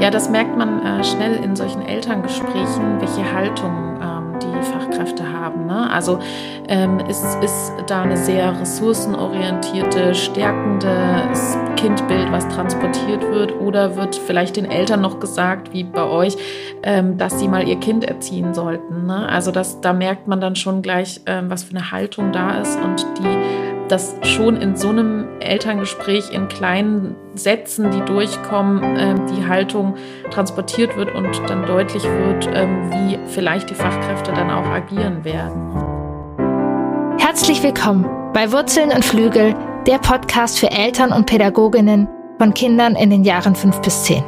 Ja, das merkt man äh, schnell in solchen Elterngesprächen, welche Haltung ähm, die Fachkräfte haben. Ne? Also ähm, ist, ist da eine sehr ressourcenorientierte, stärkende Kindbild, was transportiert wird, oder wird vielleicht den Eltern noch gesagt, wie bei euch, ähm, dass sie mal ihr Kind erziehen sollten. Ne? Also das, da merkt man dann schon gleich, ähm, was für eine Haltung da ist und die dass schon in so einem Elterngespräch in kleinen Sätzen, die durchkommen, ähm, die Haltung transportiert wird und dann deutlich wird, ähm, wie vielleicht die Fachkräfte dann auch agieren werden. Herzlich willkommen bei Wurzeln und Flügel, der Podcast für Eltern und Pädagoginnen von Kindern in den Jahren 5 bis 10.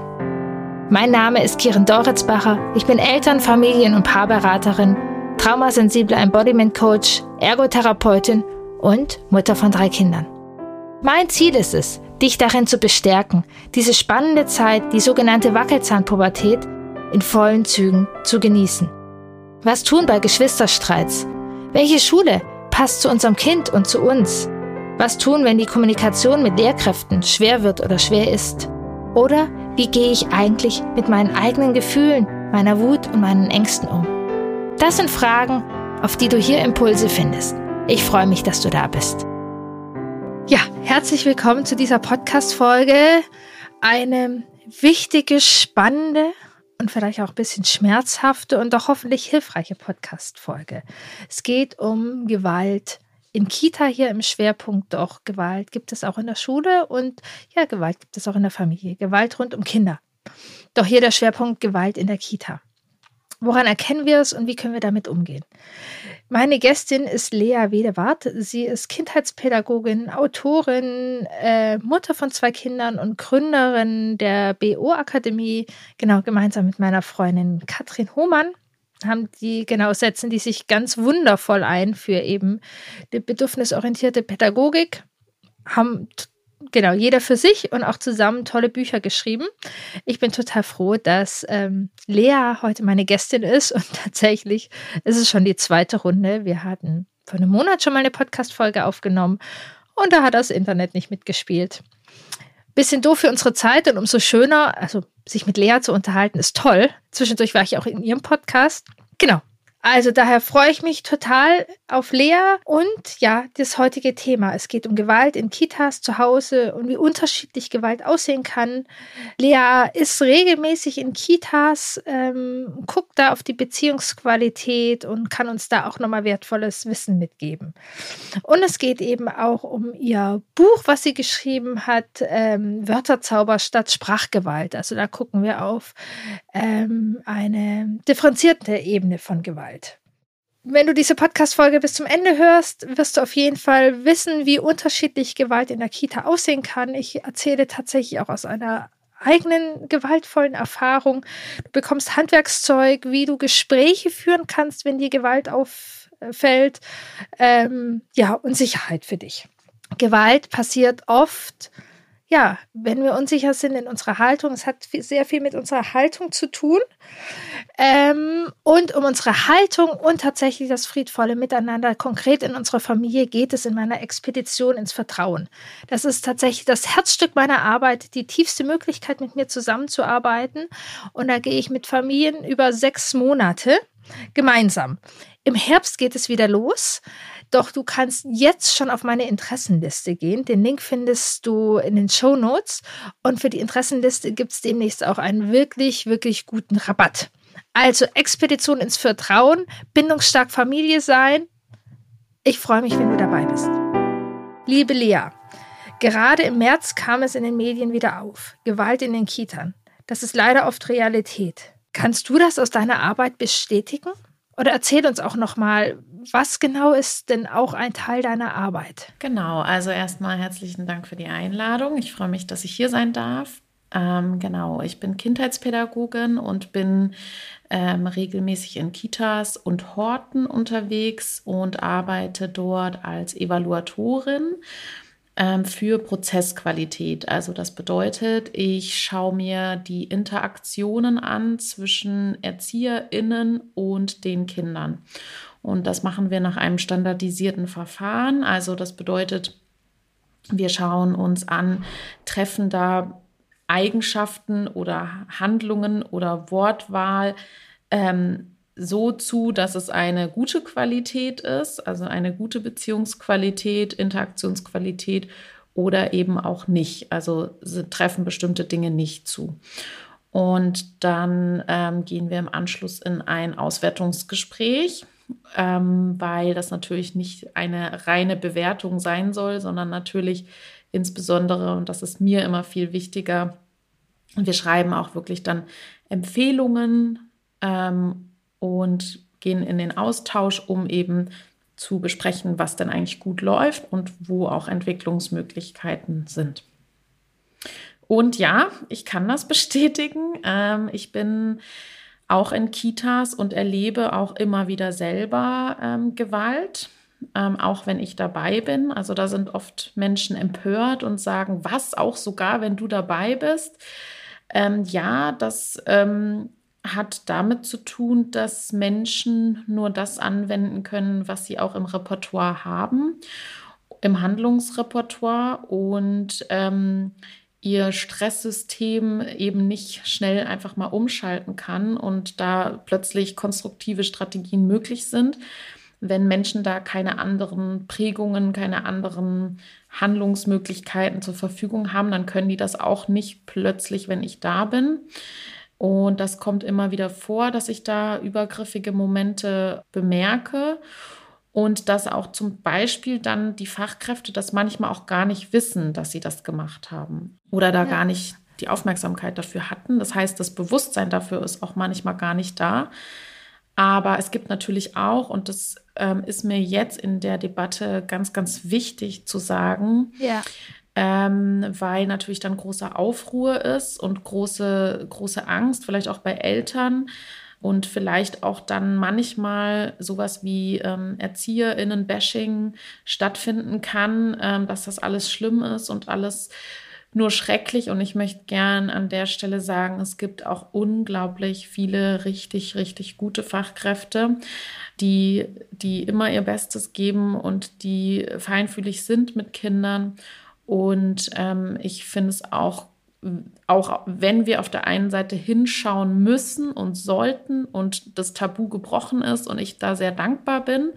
Mein Name ist Kiren Doritzbacher. Ich bin Eltern-, Familien- und Paarberaterin, traumasensible Embodiment Coach, Ergotherapeutin und Mutter von drei Kindern. Mein Ziel ist es, dich darin zu bestärken, diese spannende Zeit, die sogenannte Wackelzahnpubertät, in vollen Zügen zu genießen. Was tun bei Geschwisterstreits? Welche Schule passt zu unserem Kind und zu uns? Was tun, wenn die Kommunikation mit Lehrkräften schwer wird oder schwer ist? Oder wie gehe ich eigentlich mit meinen eigenen Gefühlen, meiner Wut und meinen Ängsten um? Das sind Fragen, auf die du hier Impulse findest. Ich freue mich, dass du da bist. Ja, herzlich willkommen zu dieser Podcast-Folge. Eine wichtige, spannende und vielleicht auch ein bisschen schmerzhafte und doch hoffentlich hilfreiche Podcast-Folge. Es geht um Gewalt in Kita hier im Schwerpunkt, doch Gewalt gibt es auch in der Schule und ja, Gewalt gibt es auch in der Familie. Gewalt rund um Kinder. Doch hier der Schwerpunkt Gewalt in der Kita. Woran erkennen wir es und wie können wir damit umgehen? Meine Gästin ist Lea Wedewart. Sie ist Kindheitspädagogin, Autorin, äh, Mutter von zwei Kindern und Gründerin der BO-Akademie. Genau, gemeinsam mit meiner Freundin Katrin Hohmann haben die, genau, setzen die sich ganz wundervoll ein für eben die bedürfnisorientierte Pädagogik, haben genau, jeder für sich und auch zusammen tolle Bücher geschrieben. Ich bin total froh, dass ähm, Lea heute meine Gästin ist und tatsächlich ist es schon die zweite Runde. Wir hatten vor einem Monat schon mal eine Podcast-Folge aufgenommen und da hat das Internet nicht mitgespielt. Bisschen doof für unsere Zeit und umso schöner, also sich mit Lea zu unterhalten, ist toll. Zwischendurch war ich auch in ihrem Podcast. Genau, also daher freue ich mich total auf Lea und ja, das heutige Thema. Es geht um Gewalt in Kitas zu Hause und wie unterschiedlich Gewalt aussehen kann. Lea ist regelmäßig in Kitas, ähm, guckt da auf die Beziehungsqualität und kann uns da auch nochmal wertvolles Wissen mitgeben. Und es geht eben auch um ihr Buch, was sie geschrieben hat, ähm, Wörterzauber statt Sprachgewalt. Also da gucken wir auf ähm, eine differenzierte Ebene von Gewalt. Gewalt. Wenn du diese Podcast-Folge bis zum Ende hörst, wirst du auf jeden Fall wissen, wie unterschiedlich Gewalt in der Kita aussehen kann. Ich erzähle tatsächlich auch aus einer eigenen gewaltvollen Erfahrung. Du bekommst Handwerkszeug, wie du Gespräche führen kannst, wenn dir Gewalt auffällt. Ähm, ja, und Sicherheit für dich. Gewalt passiert oft ja, wenn wir unsicher sind in unserer Haltung, es hat sehr viel mit unserer Haltung zu tun. Ähm, und um unsere Haltung und tatsächlich das friedvolle Miteinander, konkret in unserer Familie, geht es in meiner Expedition ins Vertrauen. Das ist tatsächlich das Herzstück meiner Arbeit, die tiefste Möglichkeit, mit mir zusammenzuarbeiten. Und da gehe ich mit Familien über sechs Monate gemeinsam. Im Herbst geht es wieder los. Doch du kannst jetzt schon auf meine Interessenliste gehen. Den Link findest du in den Show Notes. Und für die Interessenliste gibt es demnächst auch einen wirklich, wirklich guten Rabatt. Also Expedition ins Vertrauen, bindungsstark Familie sein. Ich freue mich, wenn du dabei bist. Liebe Lea, gerade im März kam es in den Medien wieder auf. Gewalt in den Kitern. Das ist leider oft Realität. Kannst du das aus deiner Arbeit bestätigen? Oder erzähl uns auch nochmal, was genau ist denn auch ein Teil deiner Arbeit? Genau, also erstmal herzlichen Dank für die Einladung. Ich freue mich, dass ich hier sein darf. Ähm, genau, ich bin Kindheitspädagogin und bin ähm, regelmäßig in Kitas und Horten unterwegs und arbeite dort als Evaluatorin für Prozessqualität. Also das bedeutet, ich schaue mir die Interaktionen an zwischen Erzieherinnen und den Kindern. Und das machen wir nach einem standardisierten Verfahren. Also das bedeutet, wir schauen uns an, treffen da Eigenschaften oder Handlungen oder Wortwahl ähm, so zu, dass es eine gute Qualität ist, also eine gute Beziehungsqualität, Interaktionsqualität oder eben auch nicht. Also treffen bestimmte Dinge nicht zu. Und dann ähm, gehen wir im Anschluss in ein Auswertungsgespräch, ähm, weil das natürlich nicht eine reine Bewertung sein soll, sondern natürlich insbesondere, und das ist mir immer viel wichtiger, wir schreiben auch wirklich dann Empfehlungen ähm, und gehen in den Austausch, um eben zu besprechen, was denn eigentlich gut läuft und wo auch Entwicklungsmöglichkeiten sind. Und ja, ich kann das bestätigen. Ähm, ich bin auch in Kitas und erlebe auch immer wieder selber ähm, Gewalt, ähm, auch wenn ich dabei bin. Also da sind oft Menschen empört und sagen, was, auch sogar, wenn du dabei bist. Ähm, ja, das ähm, hat damit zu tun, dass Menschen nur das anwenden können, was sie auch im Repertoire haben, im Handlungsrepertoire. Und ähm, ihr Stresssystem eben nicht schnell einfach mal umschalten kann und da plötzlich konstruktive Strategien möglich sind, wenn Menschen da keine anderen Prägungen, keine anderen Handlungsmöglichkeiten zur Verfügung haben, dann können die das auch nicht plötzlich, wenn ich da bin. Und das kommt immer wieder vor, dass ich da übergriffige Momente bemerke und dass auch zum Beispiel dann die Fachkräfte das manchmal auch gar nicht wissen, dass sie das gemacht haben oder da ja. gar nicht die Aufmerksamkeit dafür hatten. Das heißt, das Bewusstsein dafür ist auch manchmal gar nicht da. Aber es gibt natürlich auch, und das ähm, ist mir jetzt in der Debatte ganz, ganz wichtig zu sagen, ja. Ähm, weil natürlich dann große Aufruhr ist und große, große Angst, vielleicht auch bei Eltern, und vielleicht auch dann manchmal sowas wie ähm, ErzieherInnen-Bashing stattfinden kann, ähm, dass das alles schlimm ist und alles nur schrecklich. Und ich möchte gern an der Stelle sagen, es gibt auch unglaublich viele richtig, richtig gute Fachkräfte, die, die immer ihr Bestes geben und die feinfühlig sind mit Kindern. Und ähm, ich finde es auch auch wenn wir auf der einen Seite hinschauen müssen und sollten und das Tabu gebrochen ist und ich da sehr dankbar bin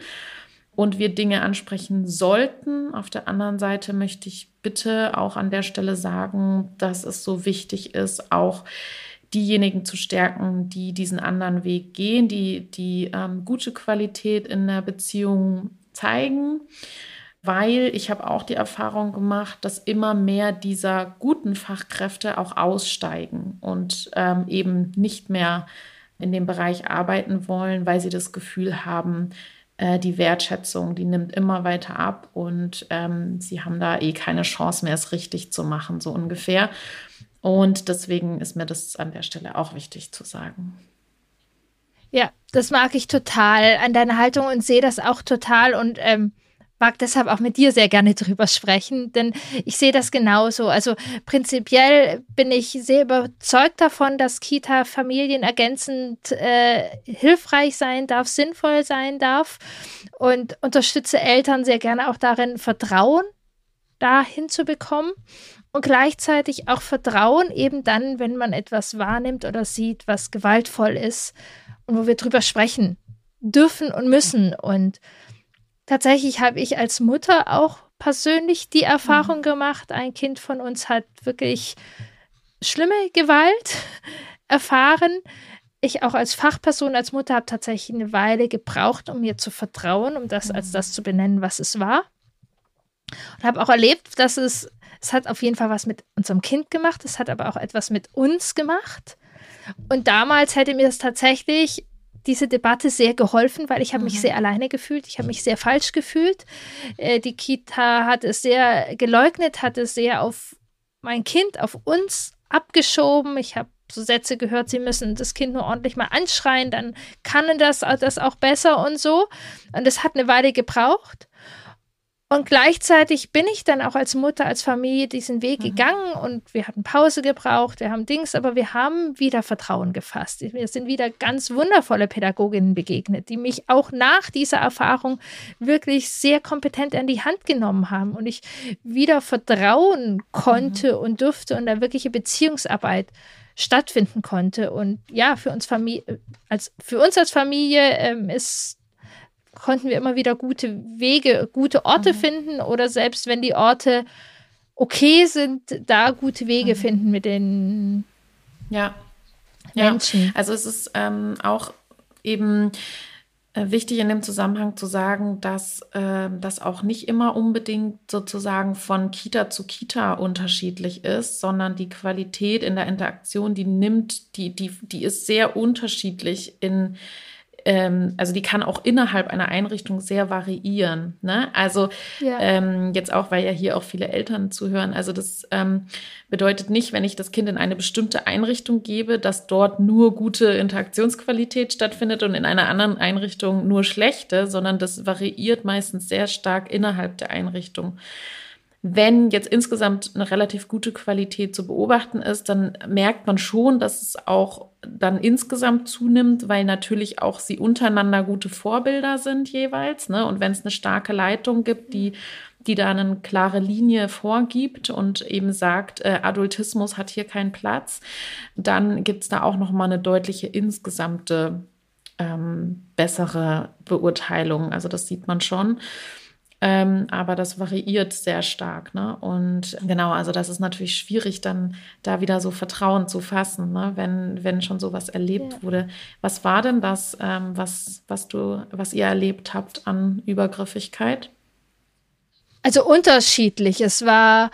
und wir Dinge ansprechen sollten, auf der anderen Seite möchte ich bitte auch an der Stelle sagen, dass es so wichtig ist, auch diejenigen zu stärken, die diesen anderen Weg gehen, die die ähm, gute Qualität in der Beziehung zeigen weil ich habe auch die Erfahrung gemacht, dass immer mehr dieser guten Fachkräfte auch aussteigen und ähm, eben nicht mehr in dem Bereich arbeiten wollen, weil sie das Gefühl haben, äh, die Wertschätzung, die nimmt immer weiter ab und ähm, sie haben da eh keine Chance mehr, es richtig zu machen, so ungefähr. Und deswegen ist mir das an der Stelle auch wichtig zu sagen. Ja, das mag ich total an deiner Haltung und sehe das auch total und ähm, mag deshalb auch mit dir sehr gerne drüber sprechen, denn ich sehe das genauso. Also prinzipiell bin ich sehr überzeugt davon, dass Kita familienergänzend äh, hilfreich sein darf, sinnvoll sein darf und unterstütze Eltern sehr gerne auch darin, Vertrauen dahin zu bekommen und gleichzeitig auch Vertrauen eben dann, wenn man etwas wahrnimmt oder sieht, was gewaltvoll ist und wo wir drüber sprechen dürfen und müssen und tatsächlich habe ich als Mutter auch persönlich die Erfahrung mhm. gemacht, ein Kind von uns hat wirklich schlimme Gewalt erfahren. Ich auch als Fachperson, als Mutter habe tatsächlich eine Weile gebraucht, um mir zu vertrauen, um das mhm. als das zu benennen, was es war. Und habe auch erlebt, dass es, es hat auf jeden Fall was mit unserem Kind gemacht, es hat aber auch etwas mit uns gemacht. Und damals hätte mir das tatsächlich diese Debatte sehr geholfen, weil ich habe mich mhm. sehr alleine gefühlt, ich habe mich sehr falsch gefühlt. Äh, die Kita hat es sehr geleugnet, hat es sehr auf mein Kind, auf uns abgeschoben. Ich habe so Sätze gehört, sie müssen das Kind nur ordentlich mal anschreien, dann kann das, das auch besser und so. Und es hat eine Weile gebraucht. Und gleichzeitig bin ich dann auch als Mutter, als Familie diesen Weg mhm. gegangen und wir hatten Pause gebraucht, wir haben Dings, aber wir haben wieder Vertrauen gefasst. Wir sind wieder ganz wundervolle Pädagoginnen begegnet, die mich auch nach dieser Erfahrung wirklich sehr kompetent an die Hand genommen haben und ich wieder vertrauen konnte mhm. und durfte und da wirkliche Beziehungsarbeit stattfinden konnte. Und ja, für uns Familie, als für uns als Familie ähm, ist konnten wir immer wieder gute Wege, gute Orte mhm. finden oder selbst wenn die Orte okay sind, da gute Wege mhm. finden mit den ja. Menschen. Ja. Also es ist ähm, auch eben äh, wichtig in dem Zusammenhang zu sagen, dass äh, das auch nicht immer unbedingt sozusagen von Kita zu Kita unterschiedlich ist, sondern die Qualität in der Interaktion, die nimmt, die, die, die ist sehr unterschiedlich in ähm, also die kann auch innerhalb einer Einrichtung sehr variieren. Ne? Also ja. ähm, jetzt auch, weil ja hier auch viele Eltern zuhören. Also das ähm, bedeutet nicht, wenn ich das Kind in eine bestimmte Einrichtung gebe, dass dort nur gute Interaktionsqualität stattfindet und in einer anderen Einrichtung nur schlechte, sondern das variiert meistens sehr stark innerhalb der Einrichtung. Wenn jetzt insgesamt eine relativ gute Qualität zu beobachten ist, dann merkt man schon, dass es auch dann insgesamt zunimmt, weil natürlich auch sie untereinander gute Vorbilder sind jeweils. Ne? Und wenn es eine starke Leitung gibt, die die da eine klare Linie vorgibt und eben sagt, äh, Adultismus hat hier keinen Platz, dann gibt es da auch noch mal eine deutliche insgesamte ähm, bessere Beurteilung. Also das sieht man schon. Ähm, aber das variiert sehr stark. Ne? Und genau, also das ist natürlich schwierig, dann da wieder so Vertrauen zu fassen, ne? wenn, wenn schon sowas erlebt ja. wurde. Was war denn das, ähm, was, was du, was ihr erlebt habt an Übergriffigkeit? Also unterschiedlich. Es war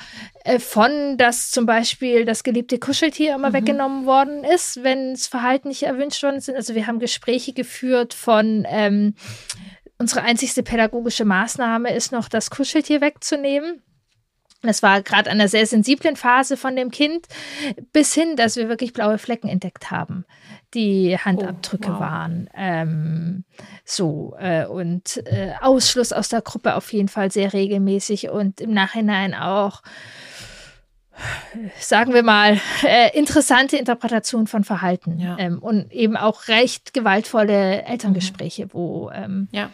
äh, von, dass zum Beispiel das geliebte Kuscheltier immer mhm. weggenommen worden ist, wenn das Verhalten nicht erwünscht worden ist. Also wir haben Gespräche geführt von ähm, Unsere einzigste pädagogische Maßnahme ist noch, das Kuscheltier wegzunehmen. Das war gerade an einer sehr sensiblen Phase von dem Kind, bis hin, dass wir wirklich blaue Flecken entdeckt haben, die Handabdrücke oh, wow. waren. Ähm, so, äh, und äh, Ausschluss aus der Gruppe auf jeden Fall sehr regelmäßig und im Nachhinein auch sagen wir mal, äh, interessante Interpretation von Verhalten ja. ähm, und eben auch recht gewaltvolle Elterngespräche, mhm. wo ähm, ja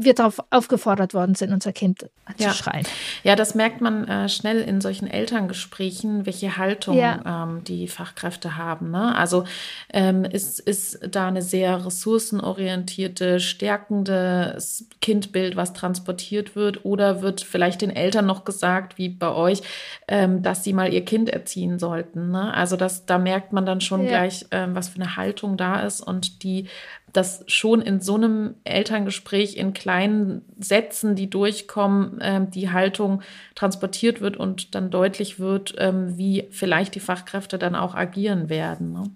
wir darauf aufgefordert worden sind, unser Kind ja. zu schreien. Ja, das merkt man äh, schnell in solchen Elterngesprächen, welche Haltung ja. ähm, die Fachkräfte haben. Ne? Also ähm, ist, ist da eine sehr ressourcenorientierte, stärkende Kindbild, was transportiert wird, oder wird vielleicht den Eltern noch gesagt, wie bei euch, ähm, dass sie mal ihr Kind erziehen sollten. Ne? Also das, da merkt man dann schon ja. gleich, ähm, was für eine Haltung da ist und die dass schon in so einem Elterngespräch in kleinen Sätzen, die durchkommen, ähm, die Haltung transportiert wird und dann deutlich wird, ähm, wie vielleicht die Fachkräfte dann auch agieren werden. Ne?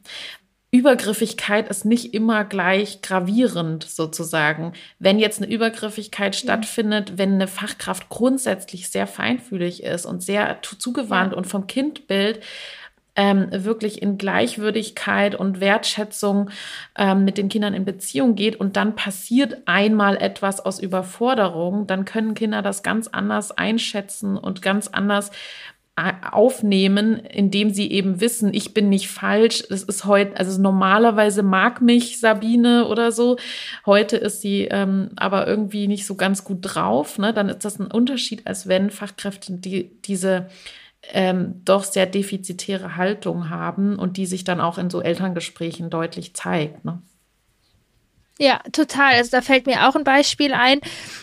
Übergriffigkeit ist nicht immer gleich gravierend sozusagen. Wenn jetzt eine Übergriffigkeit stattfindet, wenn eine Fachkraft grundsätzlich sehr feinfühlig ist und sehr zugewandt ja. und vom Kindbild ähm, wirklich in Gleichwürdigkeit und Wertschätzung ähm, mit den Kindern in Beziehung geht und dann passiert einmal etwas aus Überforderung, dann können Kinder das ganz anders einschätzen und ganz anders äh, aufnehmen, indem sie eben wissen, ich bin nicht falsch. Das ist heute, also normalerweise mag mich Sabine oder so. Heute ist sie ähm, aber irgendwie nicht so ganz gut drauf. Ne? Dann ist das ein Unterschied, als wenn Fachkräfte die, diese ähm, doch sehr defizitäre Haltung haben und die sich dann auch in so Elterngesprächen deutlich zeigt. Ne? Ja, total. Also da fällt mir auch ein Beispiel ein.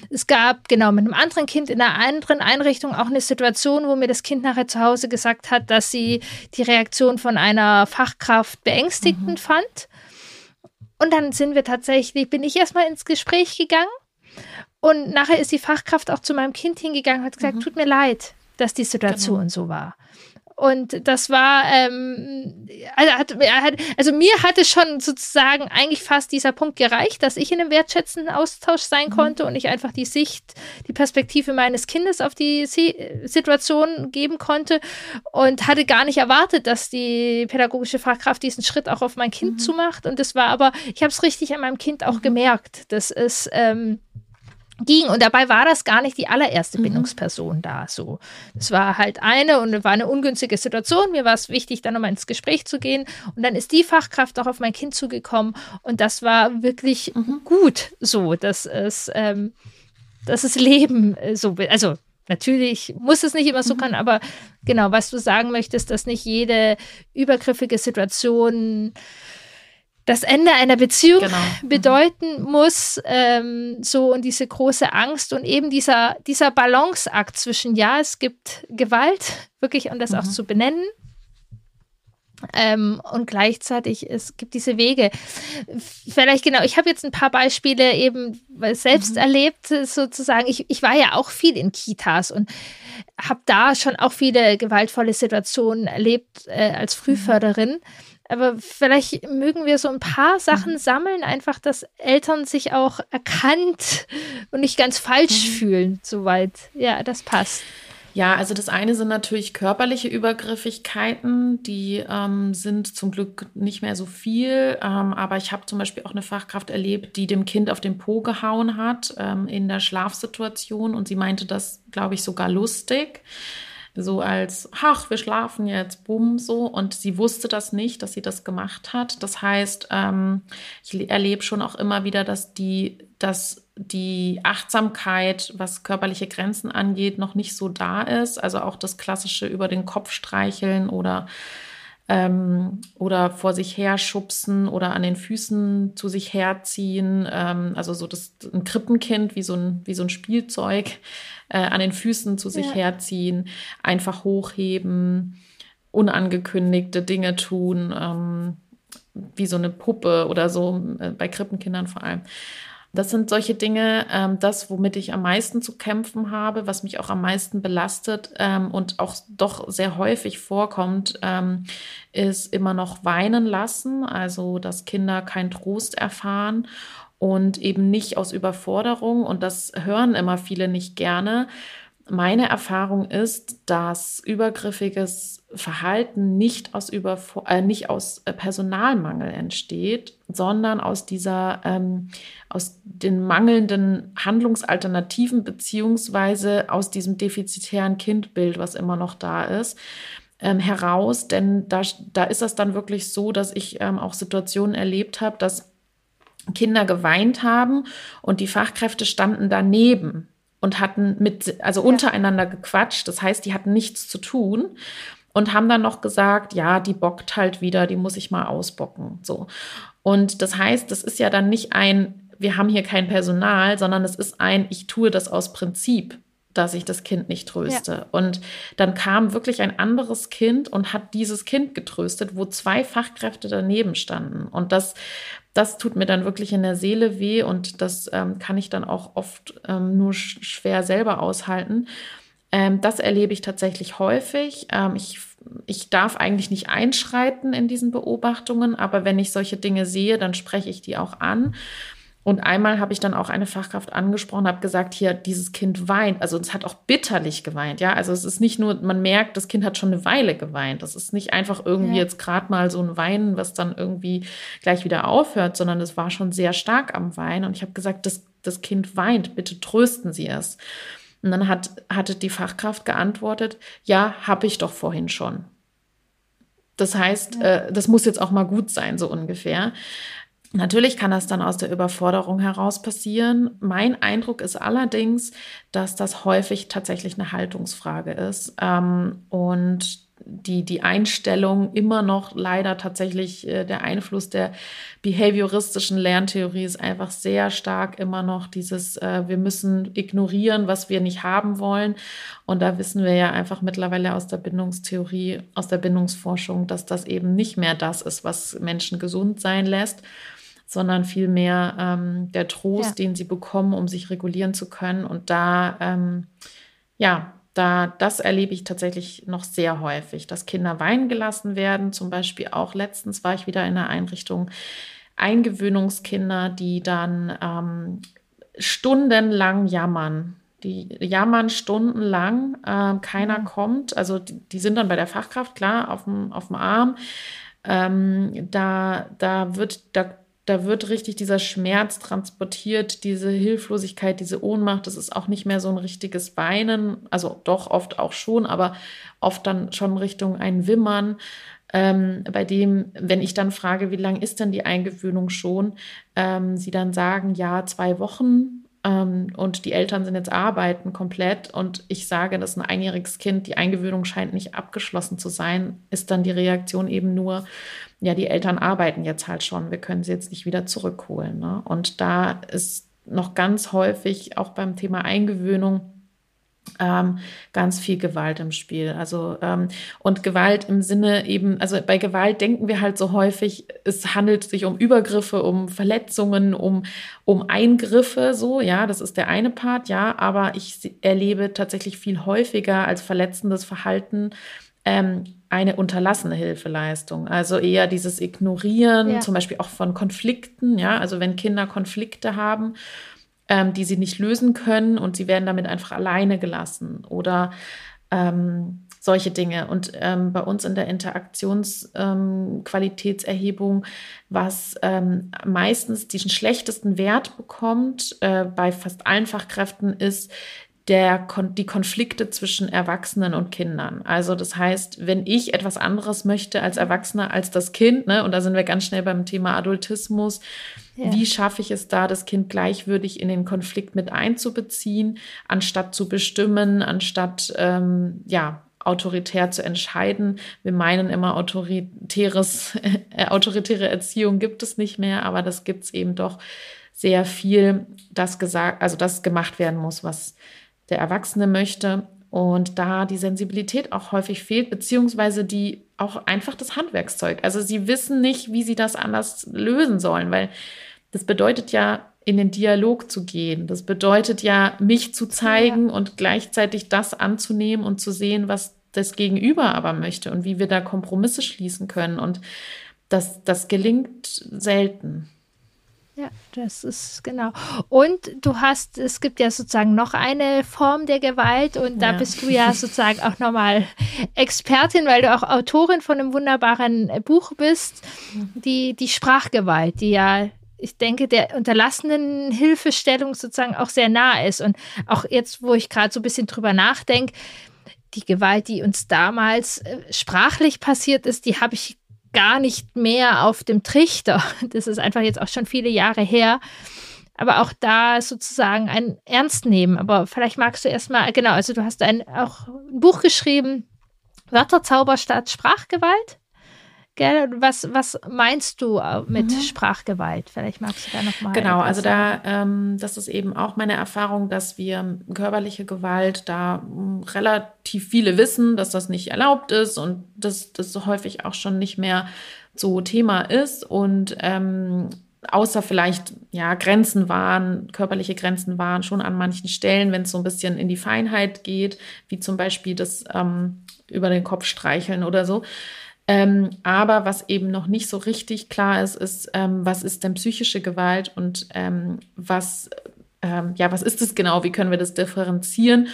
Es gab genau mit einem anderen Kind in einer anderen Einrichtung auch eine Situation, wo mir das Kind nachher zu Hause gesagt hat, dass sie die Reaktion von einer Fachkraft beängstigend mhm. fand. Und dann sind wir tatsächlich, bin ich erstmal ins Gespräch gegangen und nachher ist die Fachkraft auch zu meinem Kind hingegangen und hat gesagt, mhm. tut mir leid dass die Situation genau. so war. Und das war, ähm, also, hat, also mir hatte schon sozusagen eigentlich fast dieser Punkt gereicht, dass ich in einem wertschätzenden Austausch sein mhm. konnte und ich einfach die Sicht, die Perspektive meines Kindes auf die Situation geben konnte und hatte gar nicht erwartet, dass die pädagogische Fachkraft diesen Schritt auch auf mein Kind mhm. zumacht. Und das war aber, ich habe es richtig an meinem Kind auch mhm. gemerkt. Das ist, ähm, ging. Und dabei war das gar nicht die allererste Mhm. Bindungsperson da. So, das war halt eine und war eine ungünstige Situation. Mir war es wichtig, dann nochmal ins Gespräch zu gehen. Und dann ist die Fachkraft auch auf mein Kind zugekommen. Und das war wirklich Mhm. gut, so, dass es, ähm, dass es Leben äh, so, will. also Natürlich muss es nicht immer so Mhm. kann, aber genau, was du sagen möchtest, dass nicht jede übergriffige Situation das Ende einer Beziehung Genau. Mhm. bedeuten muss, ähm, so und diese große Angst und eben dieser, dieser Balanceakt zwischen, ja, es gibt Gewalt, wirklich, und das auch Mhm. zu benennen. Ähm, und gleichzeitig, es gibt diese Wege. Vielleicht genau, ich habe jetzt ein paar Beispiele eben selbst Mhm. erlebt, sozusagen. Ich, ich war ja auch viel in Kitas und habe da schon auch viele gewaltvolle Situationen erlebt äh, als Mhm. Frühförderin. Aber vielleicht mögen wir so ein paar Sachen Mhm. sammeln, einfach, dass Eltern sich auch erkannt und nicht ganz falsch Mhm. fühlen, soweit. Ja, das passt. Ja, also das eine sind natürlich körperliche Übergriffigkeiten, die ähm, sind zum Glück nicht mehr so viel. Ähm, aber ich habe zum Beispiel auch eine Fachkraft erlebt, die dem Kind auf den Po gehauen hat ähm, in der Schlafsituation und sie meinte das, glaube ich, sogar lustig. So als, ach, wir schlafen jetzt, bumm, so. Und sie wusste das nicht, dass sie das gemacht hat. Das heißt, ähm, ich erlebe schon auch immer wieder, dass die, dass die Achtsamkeit, was körperliche Grenzen angeht, noch nicht so da ist. Also auch das klassische über den Kopf streicheln oder ähm, oder vor sich her schubsen oder an den Füßen zu sich herziehen. Ähm, also so das ein Krippenkind wie so ein, wie so ein Spielzeug äh, an den Füßen zu sich Ja. herziehen, einfach hochheben, unangekündigte Dinge tun, ähm, wie so eine Puppe oder so, äh, bei Krippenkindern vor allem. Das sind solche Dinge, ähm, das, womit ich am meisten zu kämpfen habe, was mich auch am meisten belastet ähm, und auch doch sehr häufig vorkommt, ähm, ist immer noch weinen lassen, also dass Kinder keinen Trost erfahren und eben nicht aus Überforderung. Und das hören immer viele nicht gerne. Meine Erfahrung ist, dass übergriffiges Verhalten nicht aus, Überfor äh, nicht aus äh, Personalmangel entsteht, sondern aus dieser, ähm, aus den mangelnden Handlungsalternativen beziehungsweise aus diesem defizitären Kindbild, was immer noch da ist, ähm, heraus. Denn da, da ist das dann wirklich so, dass ich ähm, auch Situationen erlebt habe, dass Kinder geweint haben und die Fachkräfte standen daneben und hatten mit, also untereinander gequatscht. Das heißt, die hatten nichts zu tun und haben dann noch gesagt, ja, die bockt halt wieder, die muss ich mal ausbocken. So. Und das heißt, das ist ja dann nicht ein, wir haben hier kein Personal, sondern es ist ein, ich tue das aus Prinzip dass ich das Kind nicht tröste. Ja. Und dann kam wirklich ein anderes Kind und hat dieses Kind getröstet, wo zwei Fachkräfte daneben standen. Und das, das tut mir dann wirklich in der Seele weh und das ähm, kann ich dann auch oft ähm, nur sch schwer selber aushalten. Ähm, das erlebe ich tatsächlich häufig. Ähm, ich, ich darf eigentlich nicht einschreiten in diesen Beobachtungen, aber wenn ich solche Dinge sehe, dann spreche ich die auch an. Und einmal habe ich dann auch eine Fachkraft angesprochen, habe gesagt, hier, dieses Kind weint. Also es hat auch bitterlich geweint, ja. Also es ist nicht nur, man merkt, das Kind hat schon eine Weile geweint. Das ist nicht einfach irgendwie ja. jetzt gerade mal so ein Weinen, was dann irgendwie gleich wieder aufhört, sondern es war schon sehr stark am Weinen. Und ich habe gesagt, das, das Kind weint, bitte trösten Sie es. Und dann hat, hatte die Fachkraft geantwortet, ja, habe ich doch vorhin schon. Das heißt, ja. äh, das muss jetzt auch mal gut sein, so ungefähr. Natürlich kann das dann aus der Überforderung heraus passieren. Mein Eindruck ist allerdings, dass das häufig tatsächlich eine Haltungsfrage ist ähm, und die, die Einstellung immer noch leider tatsächlich äh, der Einfluss der behavioristischen Lerntheorie ist einfach sehr stark immer noch dieses, äh, wir müssen ignorieren, was wir nicht haben wollen. Und da wissen wir ja einfach mittlerweile aus der Bindungstheorie, aus der Bindungsforschung, dass das eben nicht mehr das ist, was Menschen gesund sein lässt sondern vielmehr ähm, der Trost, ja. den sie bekommen, um sich regulieren zu können. Und da, ähm, ja, da, das erlebe ich tatsächlich noch sehr häufig, dass Kinder weinen gelassen werden. Zum Beispiel auch letztens war ich wieder in einer Einrichtung Eingewöhnungskinder, die dann ähm, stundenlang jammern. Die jammern stundenlang, äh, keiner mhm. kommt. Also die, die, sind dann bei der Fachkraft, klar, auf dem, auf dem Arm. Ähm, da, da wird, da da wird richtig dieser Schmerz transportiert, diese Hilflosigkeit, diese Ohnmacht. Das ist auch nicht mehr so ein richtiges Weinen, also doch oft auch schon, aber oft dann schon Richtung ein Wimmern. Ähm, bei dem, wenn ich dann frage, wie lang ist denn die Eingewöhnung schon, ähm, sie dann sagen, ja, zwei Wochen und die Eltern sind jetzt arbeiten komplett und ich sage, dass ein einjähriges Kind, die Eingewöhnung scheint nicht abgeschlossen zu sein, ist dann die Reaktion eben nur, ja, die Eltern arbeiten jetzt halt schon, wir können sie jetzt nicht wieder zurückholen. Ne? Und da ist noch ganz häufig auch beim Thema Eingewöhnung ähm, ganz viel Gewalt im Spiel. Also ähm, und Gewalt im Sinne eben, also bei Gewalt denken wir halt so häufig, es handelt sich um Übergriffe, um Verletzungen, um um Eingriffe, so ja, das ist der eine Part, ja, aber ich erlebe tatsächlich viel häufiger als verletzendes Verhalten ähm, eine unterlassene Hilfeleistung. Also eher dieses Ignorieren, ja. zum Beispiel auch von Konflikten, ja, also wenn Kinder Konflikte haben, ähm, die sie nicht lösen können und sie werden damit einfach alleine gelassen oder ähm, solche Dinge. Und ähm, bei uns in der Interaktionsqualitätserhebung, ähm, was ähm, meistens diesen schlechtesten Wert bekommt äh, bei fast allen Fachkräften, ist der, die Konflikte zwischen Erwachsenen und Kindern. Also das heißt, wenn ich etwas anderes möchte als Erwachsener als das Kind, ne, und da sind wir ganz schnell beim Thema Adultismus, ja. wie schaffe ich es da, das Kind gleichwürdig in den Konflikt mit einzubeziehen, anstatt zu bestimmen, anstatt ähm, ja autoritär zu entscheiden. Wir meinen immer, autoritäres, äh, autoritäre Erziehung gibt es nicht mehr, aber das gibt es eben doch sehr viel, das gesagt, also das gemacht werden muss, was der Erwachsene möchte. Und da die Sensibilität auch häufig fehlt, beziehungsweise die auch einfach das Handwerkszeug. Also sie wissen nicht, wie sie das anders lösen sollen, weil das bedeutet ja, in den Dialog zu gehen. Das bedeutet ja, mich zu zeigen ja. und gleichzeitig das anzunehmen und zu sehen, was das Gegenüber aber möchte und wie wir da Kompromisse schließen können. Und das, das gelingt selten. Ja, das ist genau. Und du hast, es gibt ja sozusagen noch eine Form der Gewalt und da ja. bist du ja sozusagen auch nochmal Expertin, weil du auch Autorin von einem wunderbaren Buch bist, die, die Sprachgewalt, die ja ich denke, der unterlassenen Hilfestellung sozusagen auch sehr nah ist. Und auch jetzt, wo ich gerade so ein bisschen drüber nachdenke, die Gewalt, die uns damals äh, sprachlich passiert ist, die habe ich gar nicht mehr auf dem Trichter. Das ist einfach jetzt auch schon viele Jahre her. Aber auch da sozusagen ein Ernst nehmen. Aber vielleicht magst du erstmal, genau, also du hast ein, auch ein Buch geschrieben, Wörterzauber statt Sprachgewalt. Gell? Was, was meinst du äh, mit mhm. Sprachgewalt? Vielleicht magst du da nochmal. Genau, also da, ähm, das ist eben auch meine Erfahrung, dass wir körperliche Gewalt da hm, relativ viele wissen, dass das nicht erlaubt ist und dass das so häufig auch schon nicht mehr so Thema ist und ähm, außer vielleicht ja Grenzen waren, körperliche Grenzen waren schon an manchen Stellen, wenn es so ein bisschen in die Feinheit geht, wie zum Beispiel das ähm, über den Kopf streicheln oder so. Ähm, aber was eben noch nicht so richtig klar ist, ist, ähm, was ist denn psychische Gewalt und ähm, was, ähm, ja, was ist es genau? Wie können wir das differenzieren?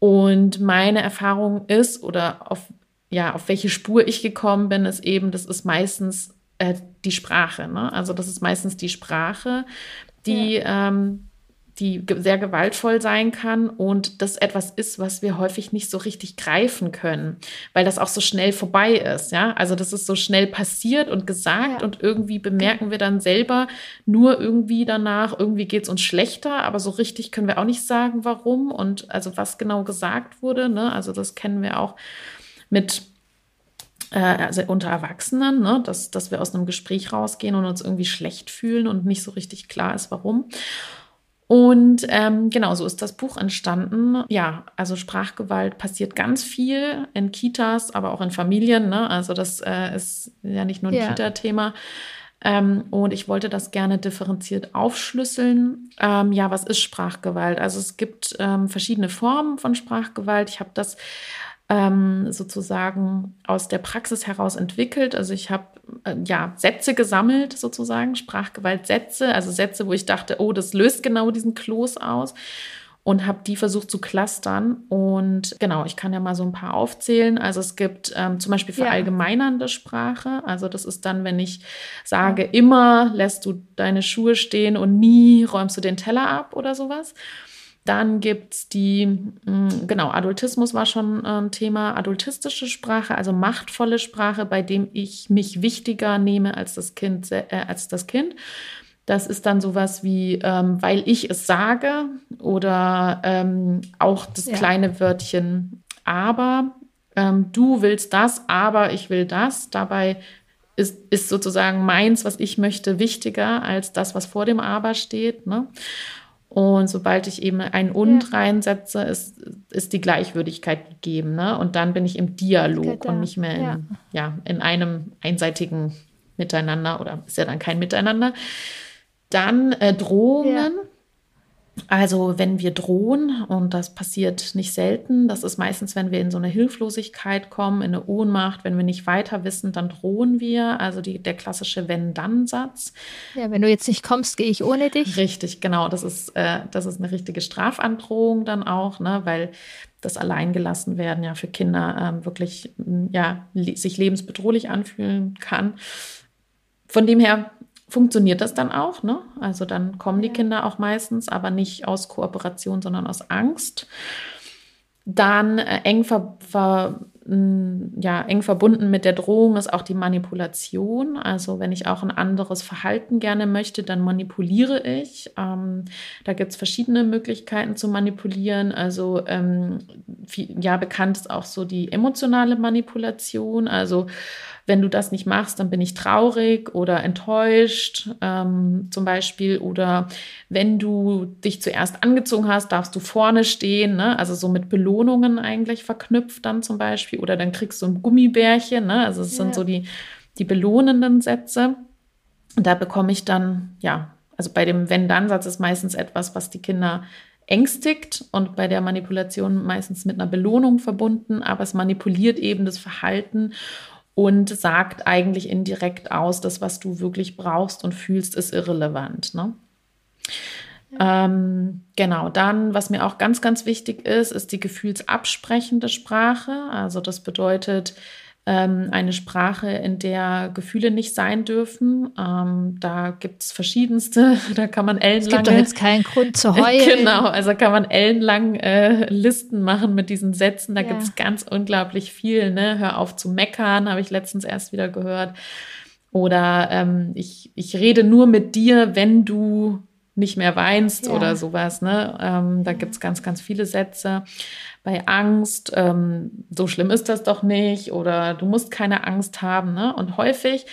Und meine Erfahrung ist, oder auf, ja, auf welche Spur ich gekommen bin, ist eben, das ist meistens äh, die Sprache. Ne? Also das ist meistens die Sprache, die ja. ähm, die sehr gewaltvoll sein kann und das etwas ist, was wir häufig nicht so richtig greifen können, weil das auch so schnell vorbei ist, ja? Also das ist so schnell passiert und gesagt ja. und irgendwie bemerken wir dann selber nur irgendwie danach, irgendwie geht es uns schlechter, aber so richtig können wir auch nicht sagen, warum und also was genau gesagt wurde, ne? Also das kennen wir auch mit äh, also unter Erwachsenen, ne? dass, dass wir aus einem Gespräch rausgehen und uns irgendwie schlecht fühlen und nicht so richtig klar ist, warum. Und ähm, genau so ist das Buch entstanden. Ja, also Sprachgewalt passiert ganz viel in Kitas, aber auch in Familien. Ne? Also das äh, ist ja nicht nur ein ja. Kita-Thema. Ähm, und ich wollte das gerne differenziert aufschlüsseln. Ähm, ja, was ist Sprachgewalt? Also es gibt ähm, verschiedene Formen von Sprachgewalt. Ich habe das ähm, sozusagen aus der Praxis heraus entwickelt. Also ich habe äh, ja Sätze gesammelt, sozusagen, Sprachgewaltsätze, also Sätze, wo ich dachte, oh, das löst genau diesen Kloß aus. und habe die versucht zu clustern. Und genau, ich kann ja mal so ein paar aufzählen. Also es gibt ähm, zum Beispiel verallgemeinernde ja. Sprache. Also das ist dann, wenn ich sage, immer lässt du deine Schuhe stehen und nie räumst du den Teller ab oder sowas. Dann gibt es die, mm, genau, Adultismus war schon äh, ein Thema, adultistische Sprache, also machtvolle Sprache, bei dem ich mich wichtiger nehme als das Kind. Äh, als das Kind. Das ist dann sowas wie, ähm, weil ich es sage oder ähm, auch das ja. kleine Wörtchen aber. Ähm, du willst das, aber ich will das. Dabei ist, ist sozusagen meins, was ich möchte, wichtiger als das, was vor dem aber steht. Ne? Und sobald ich eben ein Und ja. reinsetze, ist, ist die Gleichwürdigkeit gegeben. Ne? Und dann bin ich im Dialog und nicht mehr in, ja. ja. in einem einseitigen Miteinander oder ist ja dann kein Miteinander. Dann äh, Drohungen. Ja. Also wenn wir drohen, und das passiert nicht selten, das ist meistens, wenn wir in so eine Hilflosigkeit kommen, in eine Ohnmacht, wenn wir nicht weiter wissen, dann drohen wir. Also die, der klassische Wenn-Dann-Satz. Ja, wenn du jetzt nicht kommst, gehe ich ohne dich. Richtig, genau. Das ist, äh, das ist eine richtige Strafandrohung dann auch, ne? weil das Alleingelassen werden ja für Kinder ähm, wirklich ja, sich lebensbedrohlich anfühlen kann. Von dem her funktioniert das dann auch. Ne? Also dann kommen die Kinder auch meistens, aber nicht aus Kooperation, sondern aus Angst. Dann äh, eng, ver, ver, ja, eng verbunden mit der Drohung ist auch die Manipulation. Also wenn ich auch ein anderes Verhalten gerne möchte, dann manipuliere ich. Ähm, da gibt es verschiedene Möglichkeiten zu manipulieren. Also ähm, viel, ja, bekannt ist auch so die emotionale Manipulation. Also wenn du das nicht machst, dann bin ich traurig oder enttäuscht ähm, zum Beispiel. Oder wenn du dich zuerst angezogen hast, darfst du vorne stehen. Ne? Also so mit Belohnungen eigentlich verknüpft dann zum Beispiel. Oder dann kriegst du ein Gummibärchen. Ne? Also es ja. sind so die, die belohnenden Sätze. Und da bekomme ich dann, ja, also bei dem Wenn-Dann-Satz ist meistens etwas, was die Kinder ängstigt und bei der Manipulation meistens mit einer Belohnung verbunden, aber es manipuliert eben das Verhalten und sagt eigentlich indirekt aus, das, was du wirklich brauchst und fühlst, ist irrelevant. Ne? Ähm, genau, dann, was mir auch ganz, ganz wichtig ist, ist die gefühlsabsprechende Sprache. Also das bedeutet, ähm, eine Sprache, in der Gefühle nicht sein dürfen. Ähm, da gibt es verschiedenste, da kann man ellenlange. Es gibt doch jetzt keinen Grund zu heulen. Genau, also kann man ellenlang äh, Listen machen mit diesen Sätzen. Da ja. gibt es ganz unglaublich viel. Ne? Hör auf zu meckern, habe ich letztens erst wieder gehört. Oder ähm, ich, ich rede nur mit dir, wenn du nicht mehr weinst ja. oder sowas. Ne? Ähm, da gibt es ganz, ganz viele Sätze bei Angst, ähm, so schlimm ist das doch nicht oder du musst keine Angst haben. Ne? Und häufig,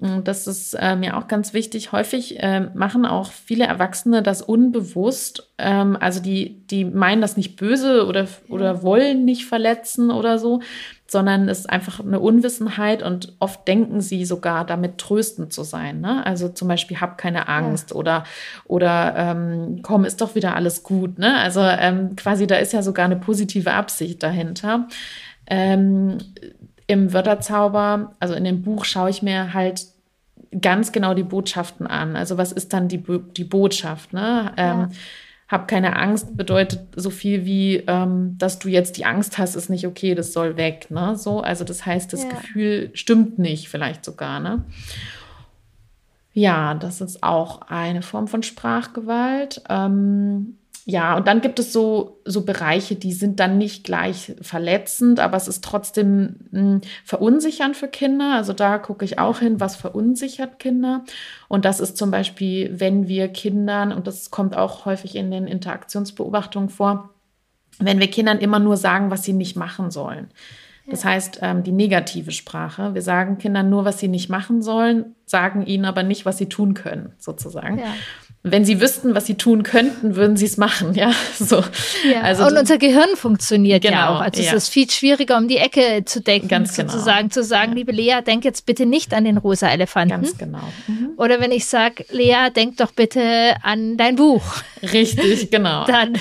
hm, das ist äh, mir auch ganz wichtig, häufig äh, machen auch viele Erwachsene das unbewusst. Ähm, also die, die meinen das nicht böse oder, oder wollen nicht verletzen oder so, sondern es ist einfach eine Unwissenheit und oft denken sie sogar damit tröstend zu sein. Ne? Also zum Beispiel, hab keine Angst ja. oder, oder ähm, komm, ist doch wieder alles gut. Ne? Also ähm, quasi, da ist ja sogar eine positive Absicht dahinter. Ähm, Im Wörterzauber, also in dem Buch, schaue ich mir halt ganz genau die Botschaften an. Also was ist dann die, die Botschaft? Ne? Ja ähm, hab keine Angst bedeutet so viel wie, ähm, dass du jetzt die Angst hast, ist nicht okay, das soll weg. Ne? So, also das heißt, das ja. Gefühl stimmt nicht, vielleicht sogar. Ne? Ja, das ist auch eine Form von Sprachgewalt. Ähm, ja, und dann gibt es so, so Bereiche, die sind dann nicht gleich verletzend, aber es ist trotzdem mh, hm, verunsichernd für Kinder. Also da gucke ich auch hin, was verunsichert Kinder. Und das ist zum Beispiel, wenn wir Kindern, und das kommt auch häufig in den Interaktionsbeobachtungen vor, wenn wir Kindern immer nur sagen, was sie nicht machen sollen. Das heißt, ähm, die negative Sprache. Wir sagen Kindern nur, was sie nicht machen sollen, sagen ihnen aber nicht, was sie tun können, sozusagen. Ja wenn sie wüssten, was sie tun könnten, würden sie es machen, ja. So. Ja, also, und unser Gehirn funktioniert genau, ja auch. Also ja. es ist viel schwieriger, um die Ecke zu denken, Ganz genau. sozusagen zu sagen, liebe Lea, denk jetzt bitte nicht an den rosa Elefanten. Ganz genau. Mhm. Oder wenn ich sage, Lea, denk doch bitte an dein Buch. Richtig, genau. Dann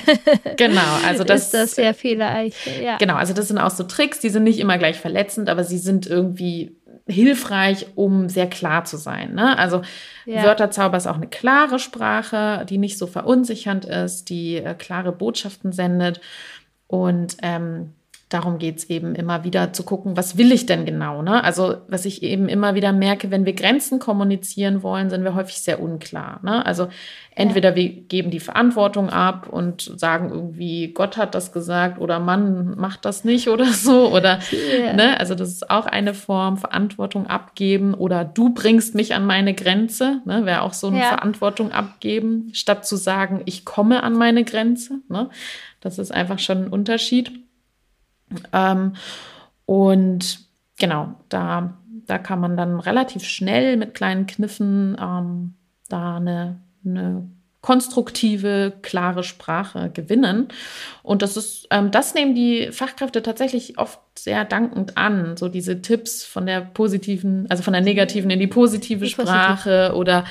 genau, also das ist das sehr vielleicht. Ja. Genau, also das sind auch so Tricks, die sind nicht immer gleich verletzend, aber sie sind irgendwie hilfreich, um sehr klar zu sein. Ne? Also ja. Wörterzauber ist auch eine klare Sprache, die nicht so verunsichernd ist, die äh, klare Botschaften sendet. Und ähm, darum geht es eben immer wieder zu gucken, was will ich denn genau? Ne? Also was ich eben immer wieder merke, wenn wir Grenzen kommunizieren wollen, sind wir häufig sehr unklar. Ne? Also entweder ja. wir geben die Verantwortung ab und sagen irgendwie, Gott hat das gesagt oder Mann macht das nicht oder so. Oder yeah. ne? also das ist auch eine Form, Verantwortung abgeben oder du bringst mich an meine Grenze, ne? wäre auch so eine ja. Verantwortung abgeben, statt zu sagen, ich komme an meine Grenze. Ne? Das ist einfach schon ein Unterschied. Ähm, und genau, da, da kann man dann relativ schnell mit kleinen Kniffen ähm, da eine, eine konstruktive, klare Sprache gewinnen. Und das ist, ähm, das nehmen die Fachkräfte tatsächlich oft sehr dankend an. So diese Tipps von der positiven, also von der negativen in die positive die Sprache positiv. oder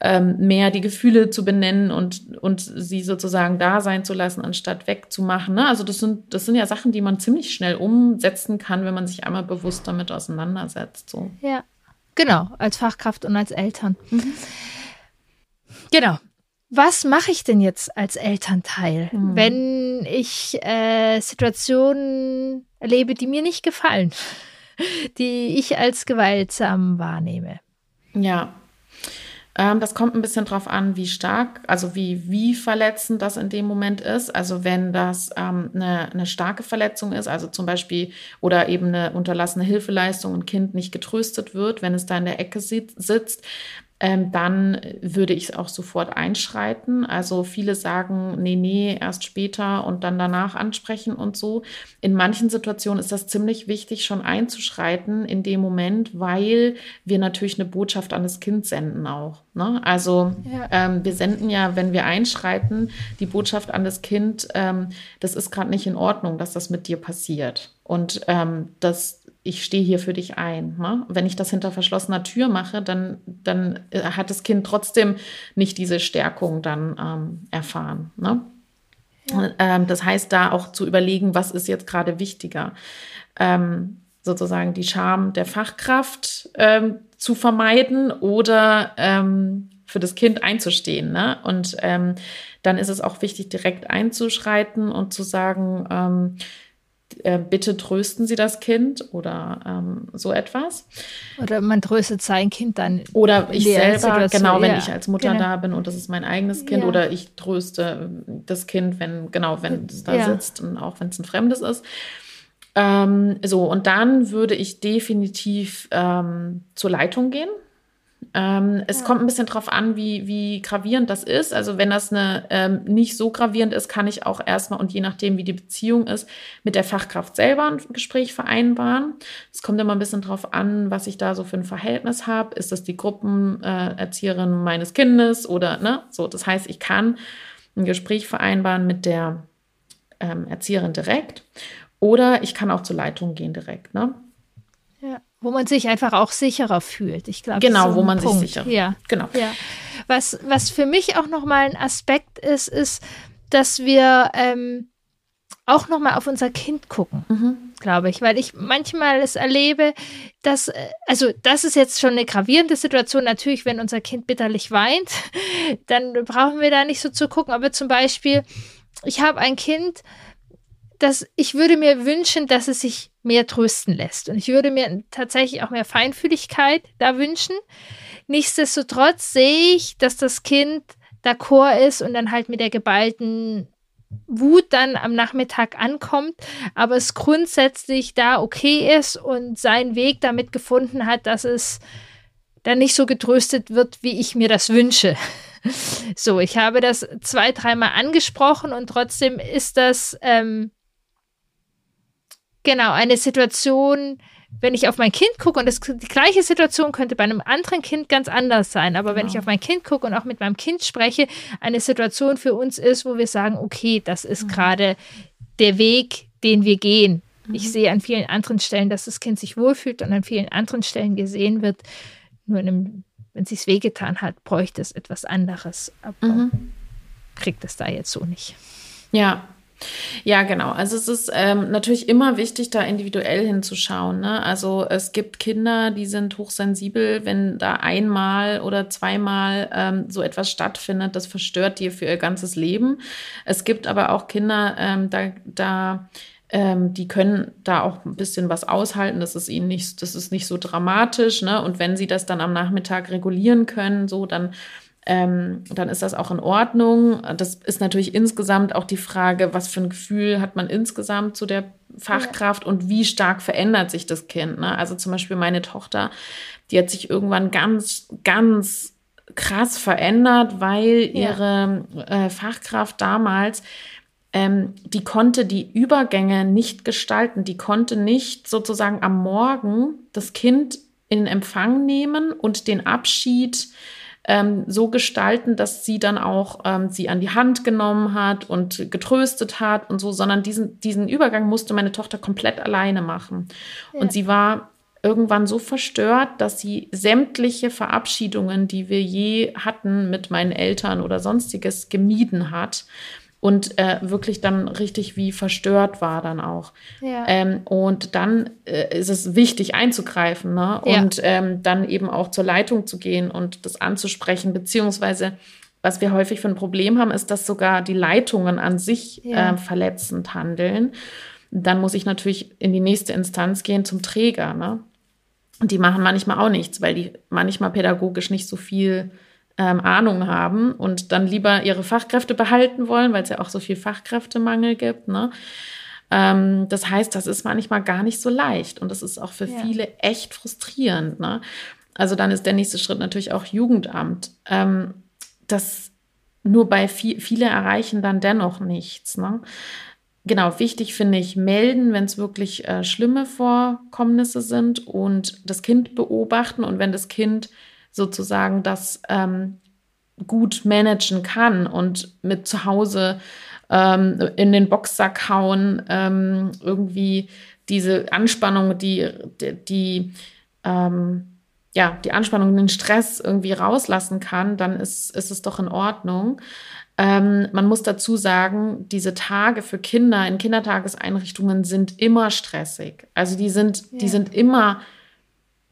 ähm, mehr die Gefühle zu benennen und, und sie sozusagen da sein zu lassen, anstatt wegzumachen. Ne? Also das sind, das sind ja Sachen, die man ziemlich schnell umsetzen kann, wenn man sich einmal bewusst damit auseinandersetzt. So. Ja, genau, als Fachkraft und als Eltern. Mhm. Genau was mache ich denn jetzt als Elternteil, mhm. wenn ich äh, Situationen erlebe, die mir nicht gefallen, die ich als gewaltsam wahrnehme? Ja. Ähm, das kommt ein bisschen drauf an, wie stark, also wie, wie verletzend das in dem Moment ist. Also wenn das ähm, eine, eine starke Verletzung ist, also zum Beispiel oder eben eine unterlassene Hilfeleistung und Kind nicht getröstet wird, wenn es da in der Ecke sitzt, ähm, dann würde ich es auch sofort einschreiten. Also viele sagen, nee, nee, erst später und dann danach ansprechen und so. In manchen Situationen ist das ziemlich wichtig, schon einzuschreiten in dem Moment, weil wir natürlich eine Botschaft an das Kind senden auch. Ne? Also ja. ähm, wir senden ja, wenn wir einschreiten, die Botschaft an das Kind, ähm, das ist gerade nicht in Ordnung, dass das mit dir passiert. Und ähm, das ich stehe hier für dich ein. Ne? Wenn ich das hinter verschlossener Tür mache, dann, dann äh, hat das Kind trotzdem nicht diese Stärkung dann ähm, erfahren. Ne? Ja. Ähm, das heißt, da auch zu überlegen, was ist jetzt gerade wichtiger. Ähm, sozusagen die Scham der Fachkraft ähm, zu vermeiden oder ähm, für das Kind einzustehen. Ne? Und ähm, dann ist es auch wichtig, direkt einzuschreiten und zu sagen, bitte trösten Sie das Kind oder ähm, so etwas. Oder man tröstet sein Kind dann. Oder ich selber, Situation. genau, wenn ja, ich als Mutter genau. da bin und das ist mein eigenes Kind. Ja. Oder ich tröste das Kind, wenn, genau, wenn es da ja. sitzt und auch wenn es ein Fremdes ist. Ähm, so, und dann würde ich definitiv ähm, zur Leitung gehen. Ähm, es ja. kommt ein bisschen drauf an, wie, wie gravierend das ist. Also wenn das eine, ähm, nicht so gravierend ist, kann ich auch erstmal und je nachdem, wie die Beziehung ist, mit der Fachkraft selber ein Gespräch vereinbaren. Es kommt immer ein bisschen drauf an, was ich da so für ein Verhältnis habe. Ist das die Gruppenerzieherin äh, meines Kindes oder ne? So, das heißt, ich kann ein Gespräch vereinbaren mit der ähm, Erzieherin direkt oder ich kann auch zur Leitung gehen direkt. Ne? Wo man sich einfach auch sicherer fühlt. Ich glaube, genau, wo man Punkt. sich sicherer. Ja, genau. Ja. Was, was für mich auch nochmal ein Aspekt ist, ist, dass wir ähm, auch nochmal auf unser Kind gucken, mhm. glaube ich, weil ich manchmal es erlebe, dass, äh, also das ist jetzt schon eine gravierende Situation, natürlich, wenn unser Kind bitterlich weint, dann brauchen wir da nicht so zu gucken, aber zum Beispiel, ich habe ein Kind, dass ich würde mir wünschen, dass es sich mehr trösten lässt. Und ich würde mir tatsächlich auch mehr Feinfühligkeit da wünschen. Nichtsdestotrotz sehe ich, dass das Kind d'accord ist und dann halt mit der geballten Wut dann am Nachmittag ankommt, aber es grundsätzlich da okay ist und seinen Weg damit gefunden hat, dass es dann nicht so getröstet wird, wie ich mir das wünsche. So, ich habe das zwei, dreimal angesprochen und trotzdem ist das ähm, Genau, eine Situation, wenn ich auf mein Kind gucke, und das, die gleiche Situation könnte bei einem anderen Kind ganz anders sein, aber genau. wenn ich auf mein Kind gucke und auch mit meinem Kind spreche, eine Situation für uns ist, wo wir sagen, okay, das ist mhm. gerade der Weg, den wir gehen. Mhm. Ich sehe an vielen anderen Stellen, dass das Kind sich wohlfühlt und an vielen anderen Stellen gesehen wird. Nur einem, wenn es sich wehgetan hat, bräuchte es etwas anderes. Aber mhm. kriegt es da jetzt so nicht. Ja, Ja, genau. Also es ist ähm, natürlich immer wichtig, da individuell hinzuschauen. Ne? Also es gibt Kinder, die sind hochsensibel, wenn da einmal oder zweimal ähm, so etwas stattfindet, das verstört die für ihr ganzes Leben. Es gibt aber auch Kinder, ähm, da, da ähm, die können da auch ein bisschen was aushalten. Das ist ihnen nicht, das ist nicht so dramatisch. Ne? Und wenn sie das dann am Nachmittag regulieren können, so dann ähm, dann ist das auch in Ordnung. Das ist natürlich insgesamt auch die Frage, was für ein Gefühl hat man insgesamt zu der Fachkraft ja. und wie stark verändert sich das Kind. Ne? Also zum Beispiel meine Tochter, die hat sich irgendwann ganz, ganz krass verändert, weil ja. ihre äh, Fachkraft damals ähm, die konnte die Übergänge nicht gestalten. Die konnte nicht sozusagen am Morgen das Kind in Empfang nehmen und den Abschied ähm, so gestalten, dass sie dann auch ähm, sie an die Hand genommen hat und getröstet hat und so, sondern diesen, diesen Übergang musste meine Tochter komplett alleine machen. Ja. Und sie war irgendwann so verstört, dass sie sämtliche Verabschiedungen, die wir je hatten mit meinen Eltern oder sonstiges, gemieden hat und äh, wirklich dann richtig wie verstört war dann auch. Ja. Ähm, und dann äh, ist es wichtig einzugreifen ne? und ja. ähm, dann eben auch zur Leitung zu gehen und das anzusprechen, beziehungsweise was wir häufig für ein Problem haben, ist, dass sogar die Leitungen an sich ja. äh, verletzend handeln. Dann muss ich natürlich in die nächste Instanz gehen zum Träger. Ne? Und die machen manchmal auch nichts, weil die manchmal pädagogisch nicht so viel ähm, Ahnung haben und dann lieber ihre Fachkräfte behalten wollen, weil es ja auch so viel Fachkräftemangel gibt. Ne? Ähm, das heißt, das ist manchmal gar nicht so leicht und das ist auch für ja. viele echt frustrierend. Ne? Also dann ist der nächste Schritt natürlich auch Jugendamt. Ähm, das nur bei viel, viele erreichen dann dennoch nichts. Ne? Genau, wichtig finde ich melden, wenn es wirklich äh, schlimme Vorkommnisse sind und das Kind beobachten und wenn das Kind sozusagen das ähm, gut managen kann und mit zu Hause ähm, in den Boxsack hauen, ähm, irgendwie diese Anspannung, die, die, die ähm, ja, die Anspannung, den Stress irgendwie rauslassen kann, dann ist, ist es doch in Ordnung. Ähm, man muss dazu sagen, diese Tage für Kinder in Kindertageseinrichtungen sind immer stressig. Also die sind, ja. die sind immer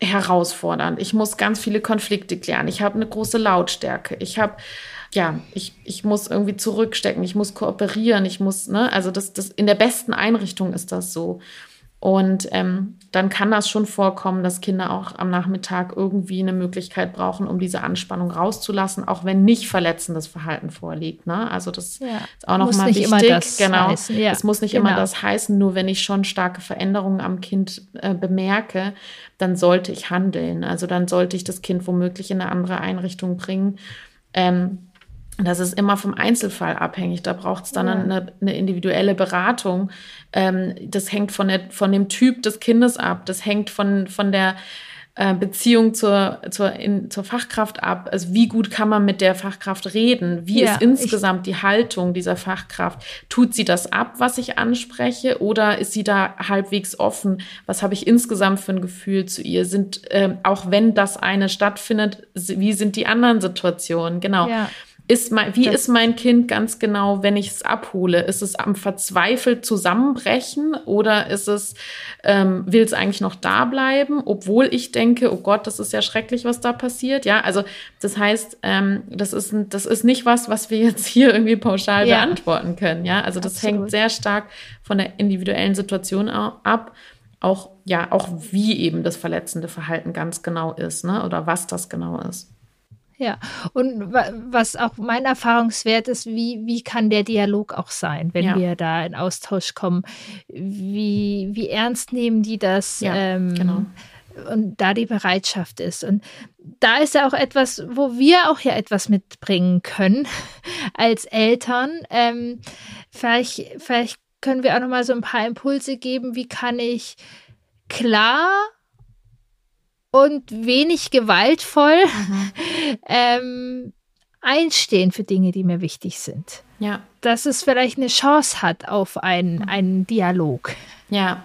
herausfordernd. Ich muss ganz viele Konflikte klären. Ich habe eine große Lautstärke. Ich habe ja, ich, ich muss irgendwie zurückstecken, ich muss kooperieren, ich muss, ne, also das, das in der besten Einrichtung ist das so. Und ähm, dann kann das schon vorkommen, dass Kinder auch am Nachmittag irgendwie eine Möglichkeit brauchen, um diese Anspannung rauszulassen, auch wenn nicht verletzendes Verhalten vorliegt. Ne? Also das ja. ist auch nochmal wichtig. Immer das genau. Heißen. Ja. Es muss nicht genau. immer das heißen, nur wenn ich schon starke Veränderungen am Kind äh, bemerke, dann sollte ich handeln. Also dann sollte ich das Kind womöglich in eine andere Einrichtung bringen. Ähm, das ist immer vom Einzelfall abhängig. Da braucht es dann ja. eine, eine, individuelle Beratung. Ähm, das hängt von, der, von dem Typ des Kindes ab. Das hängt von, von der äh, Beziehung zur, zur, in, zur Fachkraft ab. Also wie gut kann man mit der Fachkraft reden? Wie ja, ist insgesamt die Haltung dieser Fachkraft? Tut sie das ab, was ich anspreche? Oder ist sie da halbwegs offen? Was habe ich insgesamt für ein Gefühl zu ihr? Sind, ähm, auch wenn das eine stattfindet, wie sind die anderen Situationen? Genau. Ja. Ist mein, wie das ist mein Kind ganz genau, wenn ich es abhole? Ist es am verzweifelt zusammenbrechen oder ist es, ähm, will es eigentlich noch da bleiben, obwohl ich denke, oh Gott, das ist ja schrecklich, was da passiert. Ja, also das heißt, ähm, das, ist, das ist nicht was, was wir jetzt hier irgendwie pauschal ja. beantworten können. Ja, also das Absolut. hängt sehr stark von der individuellen Situation ab. Auch, ja, auch wie eben das verletzende Verhalten ganz genau ist, ne? Oder was das genau ist. Ja, und was auch mein Erfahrungswert ist, wie, wie kann der Dialog auch sein, wenn ja. wir da in Austausch kommen? Wie, wie ernst nehmen die das? Ja, ähm, genau. Und da die Bereitschaft ist. Und da ist ja auch etwas, wo wir auch ja etwas mitbringen können als Eltern. Ähm, vielleicht, vielleicht können wir auch noch mal so ein paar Impulse geben. Wie kann ich klar und wenig gewaltvoll mhm. ähm, einstehen für Dinge, die mir wichtig sind. Ja. Dass es vielleicht eine Chance hat auf einen, mhm. einen Dialog. Ja.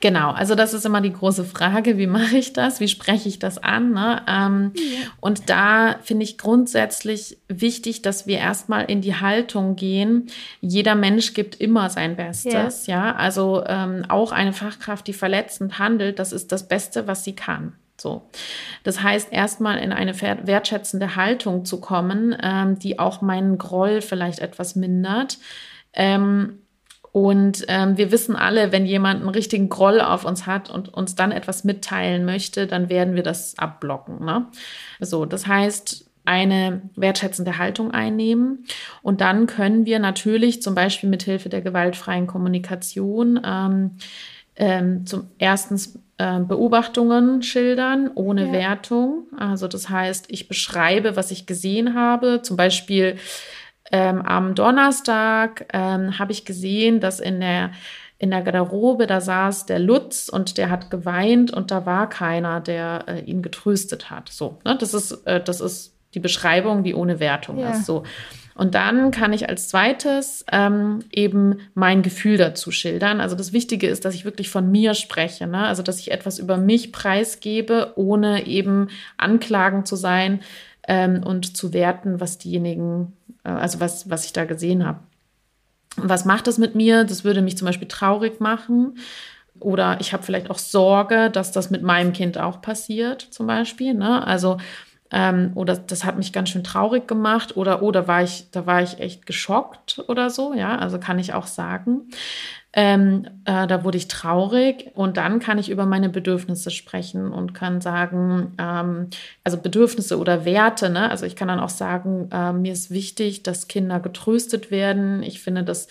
Genau, also das ist immer die große Frage, wie mache ich das, wie spreche ich das an? Ne? Ähm, ja. Und da finde ich grundsätzlich wichtig, dass wir erstmal in die Haltung gehen. Jeder Mensch gibt immer sein Bestes, ja. ja? Also ähm, auch eine Fachkraft, die verletzend handelt, das ist das Beste, was sie kann. So. Das heißt, erstmal in eine wertschätzende Haltung zu kommen, ähm, die auch meinen Groll vielleicht etwas mindert. Ähm, und ähm, wir wissen alle, wenn jemand einen richtigen Groll auf uns hat und uns dann etwas mitteilen möchte, dann werden wir das abblocken. Ne? So, das heißt, eine wertschätzende Haltung einnehmen. Und dann können wir natürlich zum Beispiel mit Hilfe der gewaltfreien Kommunikation ähm, ähm, zum erstens äh, Beobachtungen schildern ohne ja. Wertung. Also das heißt, ich beschreibe, was ich gesehen habe. Zum Beispiel ähm, am Donnerstag ähm, habe ich gesehen, dass in der in der Garderobe, da saß der Lutz und der hat geweint und da war keiner, der äh, ihn getröstet hat. So, ne? das ist äh, das ist die Beschreibung, die ohne Wertung ja. ist. So. Und dann kann ich als zweites ähm, eben mein Gefühl dazu schildern. Also das Wichtige ist, dass ich wirklich von mir spreche, ne? also dass ich etwas über mich preisgebe, ohne eben anklagen zu sein ähm, und zu werten, was diejenigen also was, was ich da gesehen habe. Was macht das mit mir? Das würde mich zum Beispiel traurig machen. Oder ich habe vielleicht auch Sorge, dass das mit meinem Kind auch passiert, zum Beispiel. Ne? Also, ähm, oder das hat mich ganz schön traurig gemacht. Oder, oder war ich, da war ich echt geschockt oder so, ja. Also kann ich auch sagen. Ähm, äh, da wurde ich traurig und dann kann ich über meine Bedürfnisse sprechen und kann sagen, ähm, also Bedürfnisse oder Werte, ne? Also ich kann dann auch sagen, äh, mir ist wichtig, dass Kinder getröstet werden. Ich finde das,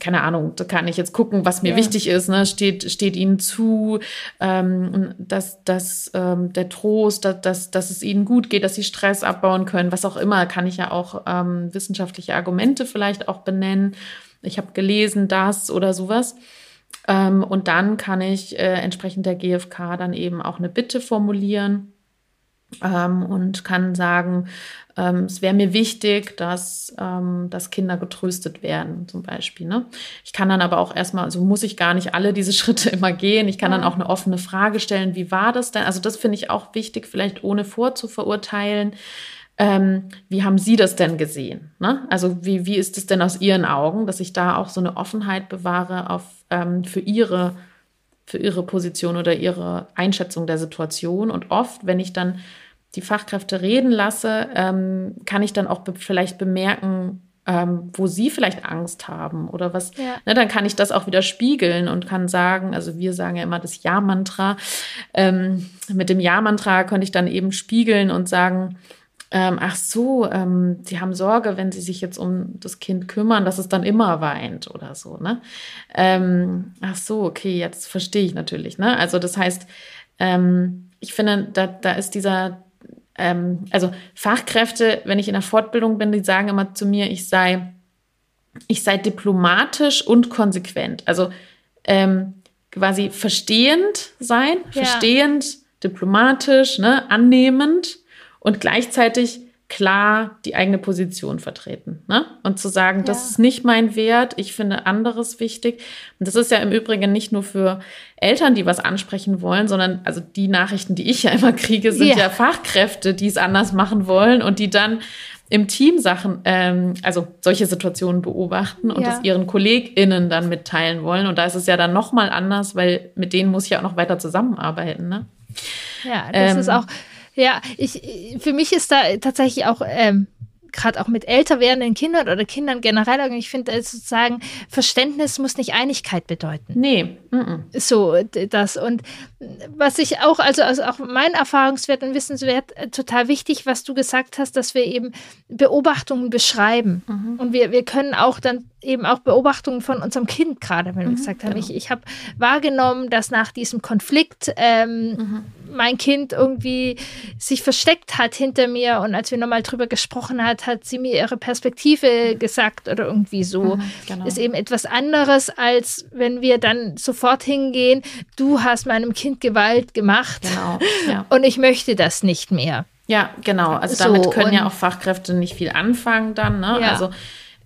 keine Ahnung, da kann ich jetzt gucken, was mir ja. wichtig ist, ne? Steht, steht ihnen zu, ähm, dass, dass ähm, der Trost, dass, dass, dass es ihnen gut geht, dass sie Stress abbauen können, was auch immer, kann ich ja auch ähm, wissenschaftliche Argumente vielleicht auch benennen ich habe gelesen das oder sowas. Ähm, und dann kann ich äh, entsprechend der GfK dann eben auch eine Bitte formulieren ähm, und kann sagen, ähm, es wäre mir wichtig, dass, ähm, dass Kinder getröstet werden, zum Beispiel. Ne? Ich kann dann aber auch erstmal, also muss ich gar nicht alle diese Schritte immer gehen. Ich kann dann auch eine offene Frage stellen, wie war das denn? Also das finde ich auch wichtig, vielleicht ohne vorzuverurteilen. Ähm, wie haben Sie das denn gesehen? Ne? Also wie, wie ist es denn aus Ihren Augen, dass ich da auch so eine Offenheit bewahre auf, ähm, für, Ihre, für Ihre Position oder Ihre Einschätzung der Situation? Und oft, wenn ich dann die Fachkräfte reden lasse, ähm, kann ich dann auch be vielleicht bemerken, ähm, wo sie vielleicht Angst haben oder was, ja. ne, dann kann ich das auch wieder spiegeln und kann sagen, also wir sagen ja immer das Ja-Mantra. Ähm, mit dem Ja-Mantra könnte ich dann eben spiegeln und sagen, ähm, ach so, ähm, sie haben Sorge, wenn sie sich jetzt um das Kind kümmern, dass es dann immer weint oder so, ne? Ähm, ach so, okay, jetzt verstehe ich natürlich, ne? Also das heißt, ähm, ich finde, da, da ist dieser, ähm, also Fachkräfte, wenn ich in der Fortbildung bin, die sagen immer zu mir, ich sei, ich sei diplomatisch und konsequent. Also ähm, quasi verstehend sein, ja. verstehend, diplomatisch, ne, annehmend und gleichzeitig klar die eigene Position vertreten. Ne? Und zu sagen, ja. das ist nicht mein Wert, ich finde anderes wichtig. Und das ist ja im Übrigen nicht nur für Eltern, die was ansprechen wollen, sondern also die Nachrichten, die ich ja immer kriege, sind ja, ja Fachkräfte, die es anders machen wollen und die dann im Team Sachen, ähm, also solche Situationen beobachten und ja. es ihren KollegInnen dann mitteilen wollen. Und da ist es ja dann nochmal anders, weil mit denen muss ich ja auch noch weiter zusammenarbeiten. Ne? Ja, das ähm, ist auch ja, ich, für mich ist da tatsächlich auch ähm, gerade auch mit älter werdenden Kindern oder Kindern generell, ich finde sozusagen, Verständnis muss nicht Einigkeit bedeuten. Nee. Mm -mm. So, das. Und was ich auch, also, also auch mein Erfahrungswert und Wissenswert, äh, total wichtig, was du gesagt hast, dass wir eben Beobachtungen beschreiben. Mhm. Und wir, wir können auch dann eben auch Beobachtungen von unserem Kind gerade, wenn wir mhm, gesagt haben, genau. ich, ich habe wahrgenommen, dass nach diesem Konflikt ähm, mhm. Mein Kind irgendwie sich versteckt hat hinter mir und als wir nochmal drüber gesprochen hat, hat sie mir ihre Perspektive gesagt oder irgendwie so. Mhm, genau. Ist eben etwas anderes, als wenn wir dann sofort hingehen, du hast meinem Kind Gewalt gemacht genau, ja. und ich möchte das nicht mehr. Ja, genau. Also damit so, können ja auch Fachkräfte nicht viel anfangen dann. Ne? Ja. Also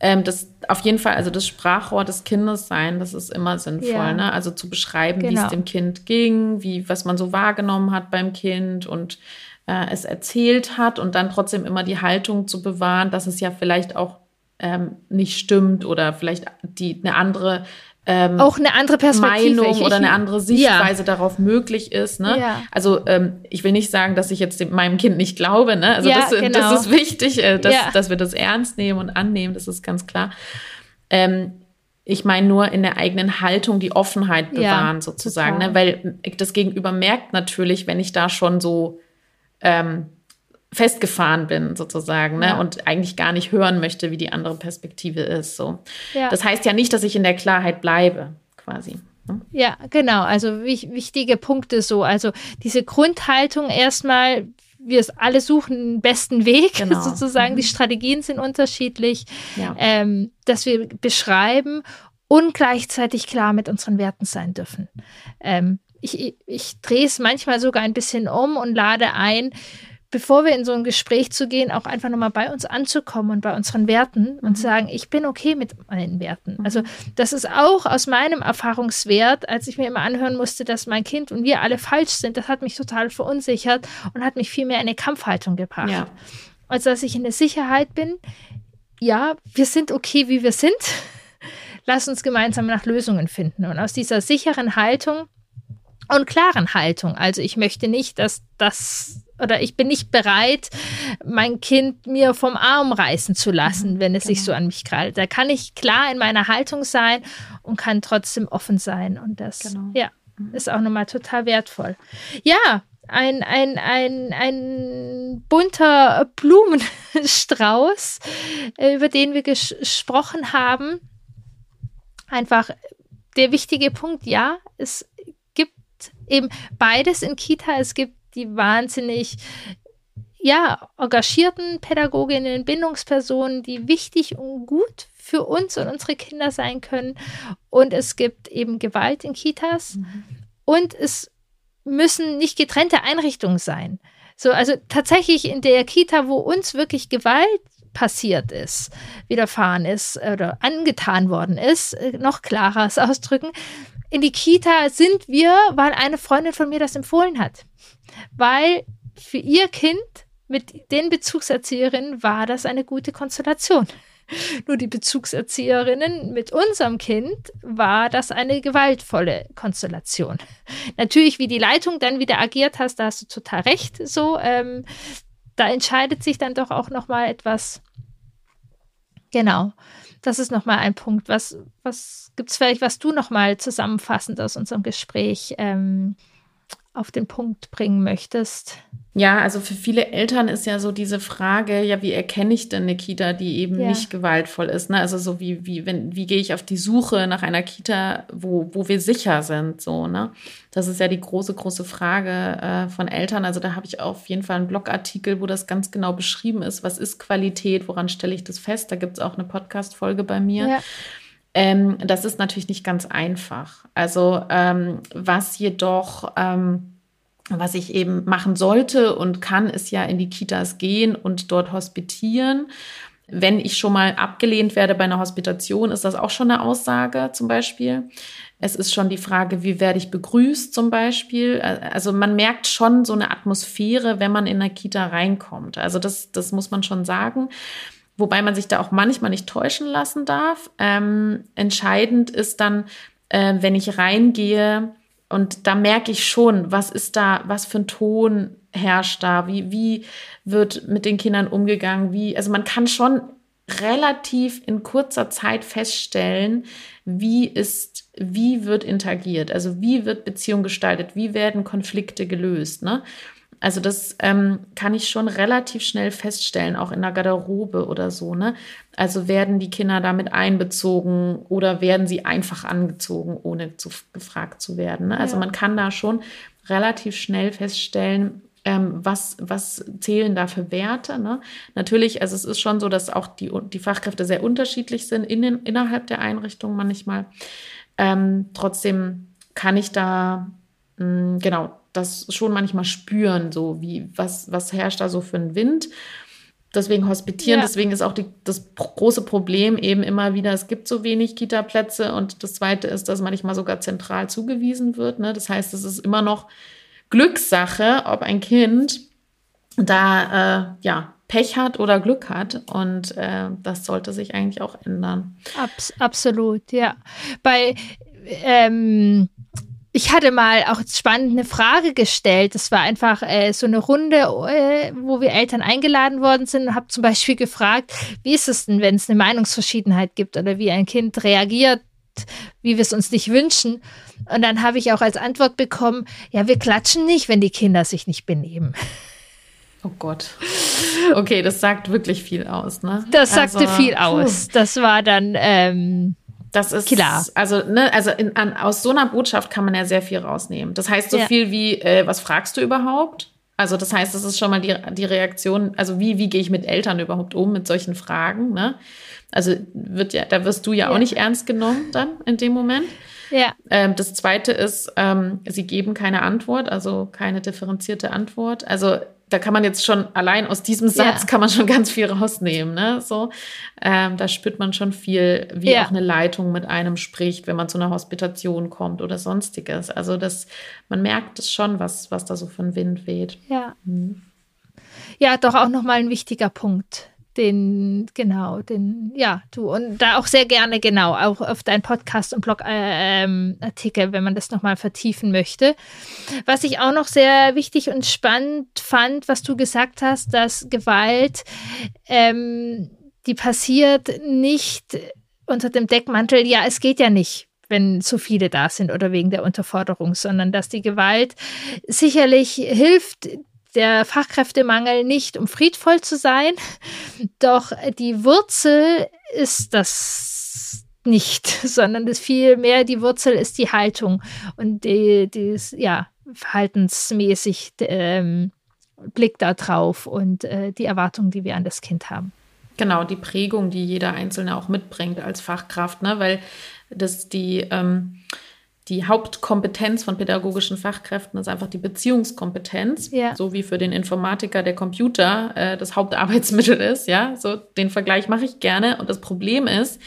ähm, das auf jeden Fall, also das Sprachrohr des Kindes sein, das ist immer sinnvoll, ja. ne? Also zu beschreiben, genau. wie es genau. dem Kind ging, wie, was man so wahrgenommen hat beim Kind und äh, es erzählt hat und dann trotzdem immer die Haltung zu bewahren, dass es ja vielleicht auch ähm, nicht stimmt oder vielleicht die eine andere ähm, auch eine andere Perspektive. Meinung oder eine andere Sichtweise ja. darauf möglich ist. Ne? Ja. Also ähm, ich will nicht sagen, dass ich jetzt meinem Kind nicht glaube. Ne? Also ja, das, genau. das ist wichtig, äh, dass, dass wir das ernst nehmen und annehmen. Das ist ganz klar. Ähm, ich meine nur in der eigenen Haltung die Offenheit bewahren sozusagen, ne? weil das Gegenüber merkt natürlich, wenn ich da schon so ähm, festgefahren bin sozusagen ne? Ja. und eigentlich gar nicht hören möchte, wie die andere Perspektive ist. So. Ja. Das heißt ja nicht, dass ich in der Klarheit bleibe, quasi. Ne? Ja, genau. Also wichtige Punkte so. Also diese Grundhaltung erstmal, wir alle suchen den besten Weg genau. sozusagen. Mhm. Die Strategien sind unterschiedlich, ja. ähm, dass wir beschreiben und gleichzeitig klar mit unseren Werten sein dürfen. Ähm, ich, ich drehe es manchmal sogar ein bisschen um und lade ein, bevor wir in so ein Gespräch zu gehen, auch einfach nochmal bei uns anzukommen und bei unseren Werten und mhm. sagen, ich bin okay mit meinen Werten. Mhm. Also das ist auch aus meinem Erfahrungswert, als ich mir immer anhören musste, dass mein Kind und wir alle falsch sind, das hat mich total verunsichert und hat mich viel mehr in eine Kampfhaltung gebracht. Ja. Als dass ich in der Sicherheit bin, ja, wir sind okay, wie wir sind. Lass uns gemeinsam nach Lösungen finden. Und aus dieser sicheren Haltung und klaren Haltung. Also ich möchte nicht, dass das oder ich bin nicht bereit, mein Kind mir vom Arm reißen zu lassen, mhm, wenn es genau. sich so an mich krallt. Da kann ich klar in meiner Haltung sein und kann trotzdem offen sein. Und das, genau. ja, mhm. ist auch nochmal total wertvoll. Ja, ein, ein, ein, ein bunter Blumenstrauß, äh, über den wir gesprochen haben. Einfach der wichtige Punkt, ja, es eben beides in Kita. Es gibt die wahnsinnig ja, engagierten Pädagoginnen, Bindungspersonen, die wichtig und gut für uns und unsere Kinder sein können. Und es gibt eben Gewalt in Kitas. Mhm. Und es müssen nicht getrennte Einrichtungen sein. So, also tatsächlich in der Kita, wo uns wirklich Gewalt passiert ist, widerfahren ist oder angetan worden ist, äh, noch klarer ausdrücken, in die Kita sind wir, weil eine Freundin von mir das empfohlen hat. Weil für ihr Kind mit den Bezugserzieherinnen war das eine gute Konstellation. Nur die Bezugserzieherinnen mit unserem Kind war das eine gewaltvolle Konstellation. Natürlich, wie die Leitung dann wieder agiert hast, da hast du total recht. So, ähm, da entscheidet sich dann doch auch noch mal etwas. Genau das ist nochmal ein Punkt. Was, was gibt es vielleicht, was du nochmal zusammenfassend aus unserem Gespräch ähm, auf den Punkt bringen möchtest? Ja, also für viele Eltern ist ja so diese Frage, ja, wie erkenne ich denn eine Kita, die eben ja. nicht gewaltvoll ist? Ne? Also so wie, wie, wenn, wie gehe ich auf die Suche nach einer Kita, wo, wo wir sicher sind, so, ne? Das ist ja die große, große Frage äh, von Eltern. Also da habe ich auf jeden Fall einen Blogartikel, wo das ganz genau beschrieben ist. Was ist Qualität? Woran stelle ich das fest? Da gibt es auch eine Podcast-Folge bei mir. Ja. Ähm, das ist natürlich nicht ganz einfach. Also ähm, was jedoch ähm, was ich eben machen sollte und kann, ist ja in die Kitas gehen und dort hospitieren. Wenn ich schon mal abgelehnt werde bei einer Hospitation, ist das auch schon eine Aussage zum Beispiel. Es ist schon die Frage, wie werde ich begrüßt zum Beispiel. Also man merkt schon so eine Atmosphäre, wenn man in eine Kita reinkommt. Also das, das muss man schon sagen. Wobei man sich da auch manchmal nicht täuschen lassen darf. Ähm, entscheidend ist dann, äh, wenn ich reingehe, und da merke ich schon, was ist da, was für ein Ton herrscht da, wie, wie wird mit den Kindern umgegangen, wie, also man kann schon relativ in kurzer Zeit feststellen, wie ist, wie wird interagiert, also wie wird Beziehung gestaltet, wie werden Konflikte gelöst, ne? Also das ähm, kann ich schon relativ schnell feststellen, auch in der Garderobe oder so. Ne? Also werden die Kinder damit einbezogen oder werden sie einfach angezogen, ohne zu, gefragt zu werden. Ne? Also ja. man kann da schon relativ schnell feststellen, ähm, was, was zählen da für Werte. Ne? Natürlich, also es ist schon so, dass auch die, die Fachkräfte sehr unterschiedlich sind in den, innerhalb der Einrichtung manchmal. Ähm, trotzdem kann ich da, mh, mm, genau, das schon manchmal spüren, so wie, was, was herrscht da so für ein Wind. deswegen hospitieren. Ja. Deswegen ist auch die, das große Problem eben immer wieder, es gibt so wenig Kita-Plätze. Und das Zweite ist, dass manchmal sogar zentral zugewiesen wird. Ne? Das heißt, es ist immer noch Glückssache, ob ein Kind da äh, ja, Pech hat oder Glück hat. Und äh, das sollte sich eigentlich auch ändern. Abs absolut, ja. Bei ähm, ich hatte mal auch spannend eine Frage gestellt. Das war einfach äh, so eine Runde, äh, wo wir Eltern eingeladen worden sind und habe zum Beispiel gefragt, wie ist es denn, wenn es eine Meinungsverschiedenheit gibt oder wie ein Kind reagiert, wie wir es uns nicht wünschen. Und dann habe ich auch als Antwort bekommen, ja, wir klatschen nicht, wenn die Kinder sich nicht benehmen. Oh Gott. Okay, das sagt wirklich viel aus, ne? Das sagte also, viel aus. Puh. Das war dann ähm, das ist klar. Also, ne, also in, an, aus so einer Botschaft kann man ja sehr viel rausnehmen. Das heißt so ja. viel wie, äh, was fragst du überhaupt? Also, das heißt, das ist schon mal die, die Reaktion, also wie, wie gehe ich mit Eltern überhaupt um mit solchen Fragen, ne? Also wird ja, da wirst du ja, ja. auch nicht ernst genommen dann in dem Moment. Ja. Ähm, das zweite ist, ähm, sie geben keine Antwort, also keine differenzierte Antwort. Also da kann man jetzt schon allein aus diesem Satz ja. kann man schon ganz viel rausnehmen. Ne? So, ähm, da spürt man schon viel, wie ja. auch eine Leitung mit einem spricht, wenn man zu einer Hospitation kommt oder sonstiges. Also das, man merkt es schon, was, was da so ein Wind weht. Ja. Mhm. Ja, doch auch nochmal ein wichtiger Punkt den, genau, den, ja, du und da auch sehr gerne, genau, auch auf deinen Podcast und Blogartikel, äh, wenn man das nochmal vertiefen möchte. Was ich auch noch sehr wichtig und spannend fand, was du gesagt hast, dass Gewalt, ähm, die passiert nicht unter dem Deckmantel, ja, es geht ja nicht wenn zu viele da sind oder wegen der Unterforderung, sondern dass die Gewalt sicherlich hilft, der Fachkräftemangel nicht, um friedvoll zu sein. Doch die Wurzel ist das nicht, sondern das vielmehr die Wurzel ist die Haltung und die, die ja, verhaltensmäßig ähm, Blick da drauf und äh, die Erwartungen, die wir an das Kind haben. Genau, die Prägung, die jeder Einzelne auch mitbringt als Fachkraft, ne? weil das die ähm, die Hauptkompetenz von pädagogischen Fachkräften ist einfach die Beziehungskompetenz, ja. so wie für den Informatiker der Computer äh, das Hauptarbeitsmittel ist. Ja, so den Vergleich mache ich gerne. Und das Problem ist,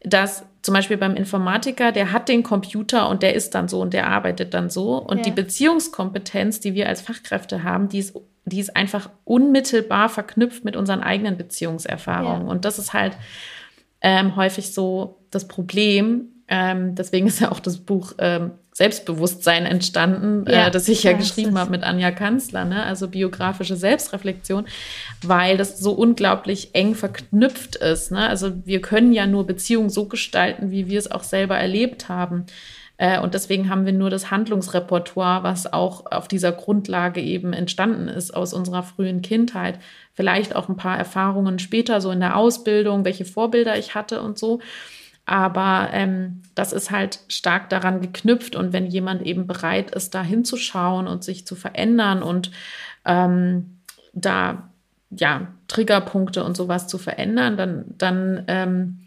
dass zum Beispiel beim Informatiker, der hat den Computer und der ist dann so und der arbeitet dann so. Und ja. die Beziehungskompetenz, die wir als Fachkräfte haben, die ist, die ist einfach unmittelbar verknüpft mit unseren eigenen Beziehungserfahrungen. Ja. Und das ist halt ähm, häufig so das Problem, ähm, deswegen ist ja auch das Buch ähm, Selbstbewusstsein entstanden, äh, ja, äh, das ich ja, ja geschrieben habe mit Anja Kanzler, ne? also biografische Selbstreflexion, weil das so unglaublich eng verknüpft ist. Ne? Also wir können ja nur Beziehungen so gestalten, wie wir es auch selber erlebt haben. Äh, und deswegen haben wir nur das Handlungsrepertoire, was auch auf dieser Grundlage eben entstanden ist aus unserer frühen Kindheit. Vielleicht auch ein paar Erfahrungen später, so in der Ausbildung, welche Vorbilder ich hatte und so. Aber ähm, das ist halt stark daran geknüpft. Und wenn jemand eben bereit ist, da hinzuschauen und sich zu verändern und ähm, da ja Triggerpunkte und sowas zu verändern, dann, dann ähm,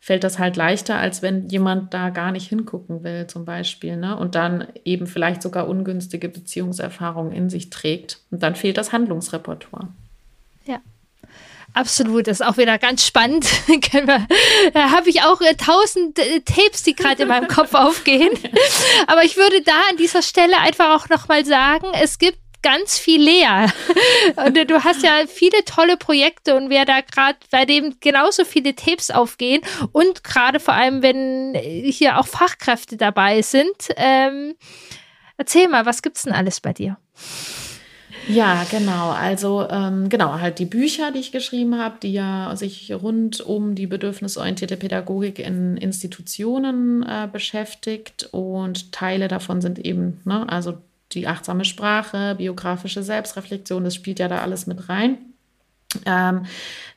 fällt das halt leichter, als wenn jemand da gar nicht hingucken will, zum Beispiel, ne? Und dann eben vielleicht sogar ungünstige Beziehungserfahrungen in sich trägt. Und dann fehlt das Handlungsrepertoire. Ja. Absolut, das ist auch wieder ganz spannend. da habe ich auch äh, tausend äh, Tapes, die gerade in meinem Kopf aufgehen. Aber ich würde da an dieser Stelle einfach auch nochmal sagen, es gibt ganz viel leer. Und äh, du hast ja viele tolle Projekte und wer da gerade, bei dem genauso viele Tapes aufgehen und gerade vor allem, wenn hier auch Fachkräfte dabei sind. Ähm, erzähl mal, was gibt's denn alles bei dir? Ja, genau. Also ähm, genau, halt die Bücher, die ich geschrieben habe, die ja sich rund um die bedürfnisorientierte Pädagogik in Institutionen äh, beschäftigt. Und Teile davon sind eben, ne, also die achtsame Sprache, biografische Selbstreflexion, das spielt ja da alles mit rein. Ähm,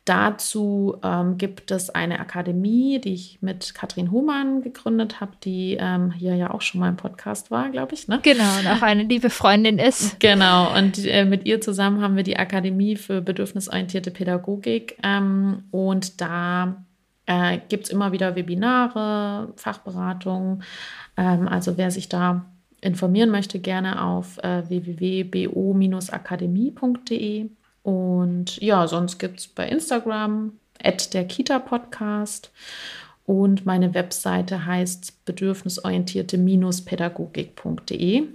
dazu ähm, gibt es eine Akademie, die ich mit Katrin Humann gegründet habe, die ähm, hier ja auch schon mal im Podcast war, glaube ich. Ne? Genau, und auch eine liebe Freundin ist. Genau, und äh, mit ihr zusammen haben wir die Akademie für bedürfnisorientierte Pädagogik. Ähm, und da äh, gibt es immer wieder Webinare, Fachberatungen. Ähm, also wer sich da informieren möchte, gerne auf äh, www.bo-akademie.de Und ja, sonst gibt es bei Instagram der Kita-Podcast. Und meine Webseite heißt bedürfnisorientierte-pädagogik.de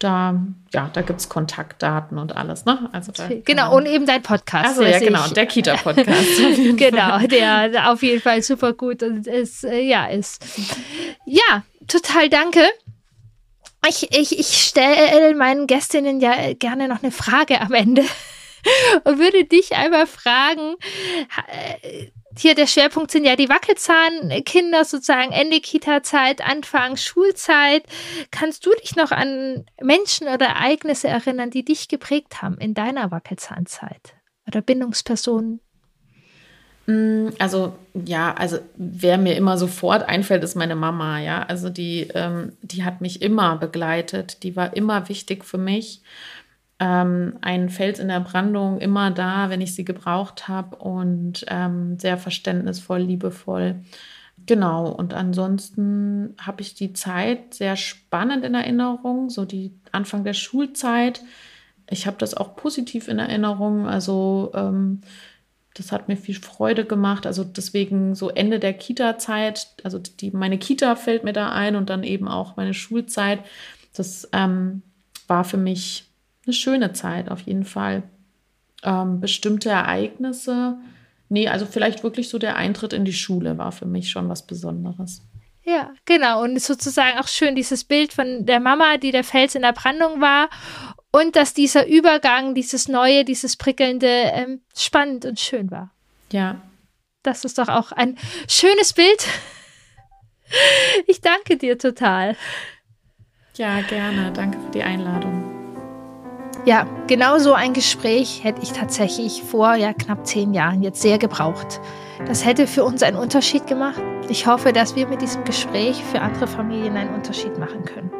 da, ja, da gibt es Kontaktdaten und alles, ne? Also genau, und eben dein Podcast. Also ja, genau, der Kita-Podcast. genau, der auf jeden Fall super gut und ist, äh, ja, ist. Ja, total danke. Ich, ich, ich stelle meinen Gästinnen ja gerne noch eine Frage am Ende und würde dich einmal fragen, hier der Schwerpunkt sind ja die Wackelzahnkinder, sozusagen Ende Kita-Zeit, Anfang Schulzeit. Kannst du dich noch an Menschen oder Ereignisse erinnern, die dich geprägt haben in deiner Wackelzahnzeit? Oder Bindungspersonen? Mm, also ja, also wer mir immer sofort einfällt, ist meine Mama. Ja, also die, ähm, die hat mich immer begleitet. Die war immer wichtig für mich ähm, ein Fels in der Brandung immer da, wenn ich sie gebraucht habe und ähm, sehr verständnisvoll, liebevoll. Genau, und ansonsten habe ich die Zeit sehr spannend in Erinnerung, so die Anfang der Schulzeit. Ich habe das auch positiv in Erinnerung, also ähm, das hat mir viel Freude gemacht. Also deswegen so Ende der Kita-Zeit, also die, meine Kita fällt mir da ein und dann eben auch meine Schulzeit. Das ähm, war für mich eine schöne Zeit auf jeden Fall. Ähm, bestimmte Ereignisse, nee, also vielleicht wirklich so der Eintritt in die Schule war für mich schon was Besonderes. Ja, genau. Und sozusagen auch schön dieses Bild von der Mama, die der Fels in der Brandung war. Und dass dieser Übergang, dieses Neue, dieses Prickelnde ähm, spannend und schön war. Ja. Das ist doch auch ein schönes Bild. Ich danke dir total. Ja, gerne. Danke für die Einladung. Ja, genau so ein Gespräch hätte ich tatsächlich vor ja, knapp zehn Jahren jetzt sehr gebraucht. Das hätte für uns einen Unterschied gemacht. Ich hoffe, dass wir mit diesem Gespräch für andere Familien einen Unterschied machen können.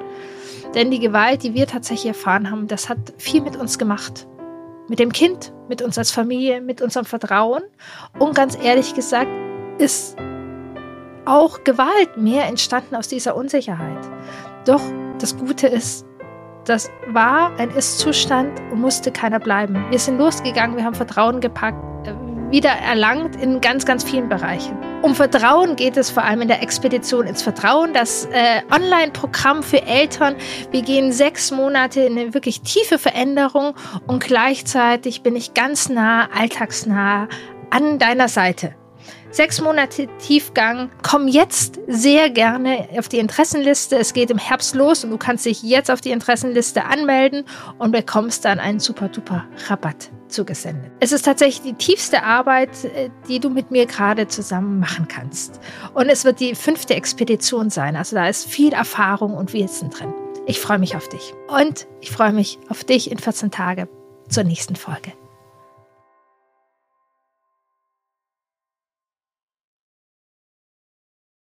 Denn die Gewalt, die wir tatsächlich erfahren haben, das hat viel mit uns gemacht. Mit dem Kind, mit uns als Familie, mit unserem Vertrauen. Und ganz ehrlich gesagt, ist auch Gewalt mehr entstanden aus dieser Unsicherheit. Doch das Gute ist, das war ein Ist-Zustand und musste keiner bleiben. Wir sind losgegangen, wir haben Vertrauen gepackt, äh, wieder erlangt in ganz, ganz vielen Bereichen. Um Vertrauen geht es vor allem in der Expedition ins Vertrauen, das äh, Online-Programm für Eltern. Wir gehen sechs Monate in eine wirklich tiefe Veränderung und gleichzeitig bin ich ganz nah, alltagsnah an deiner Seite. Sechs Monate Tiefgang. Komm jetzt sehr gerne auf die Interessenliste. Es geht im Herbst los und du kannst dich jetzt auf die Interessenliste anmelden und bekommst dann einen super duper Rabatt zugesendet. Es ist tatsächlich die tiefste Arbeit, äh, die du mit mir gerade zusammen machen kannst. Und es wird die fünfte Expedition sein. Also da ist viel Erfahrung und Wissen drin. Ich freue mich auf dich. Und ich freue mich auf dich in 14 Tagen zur nächsten Folge.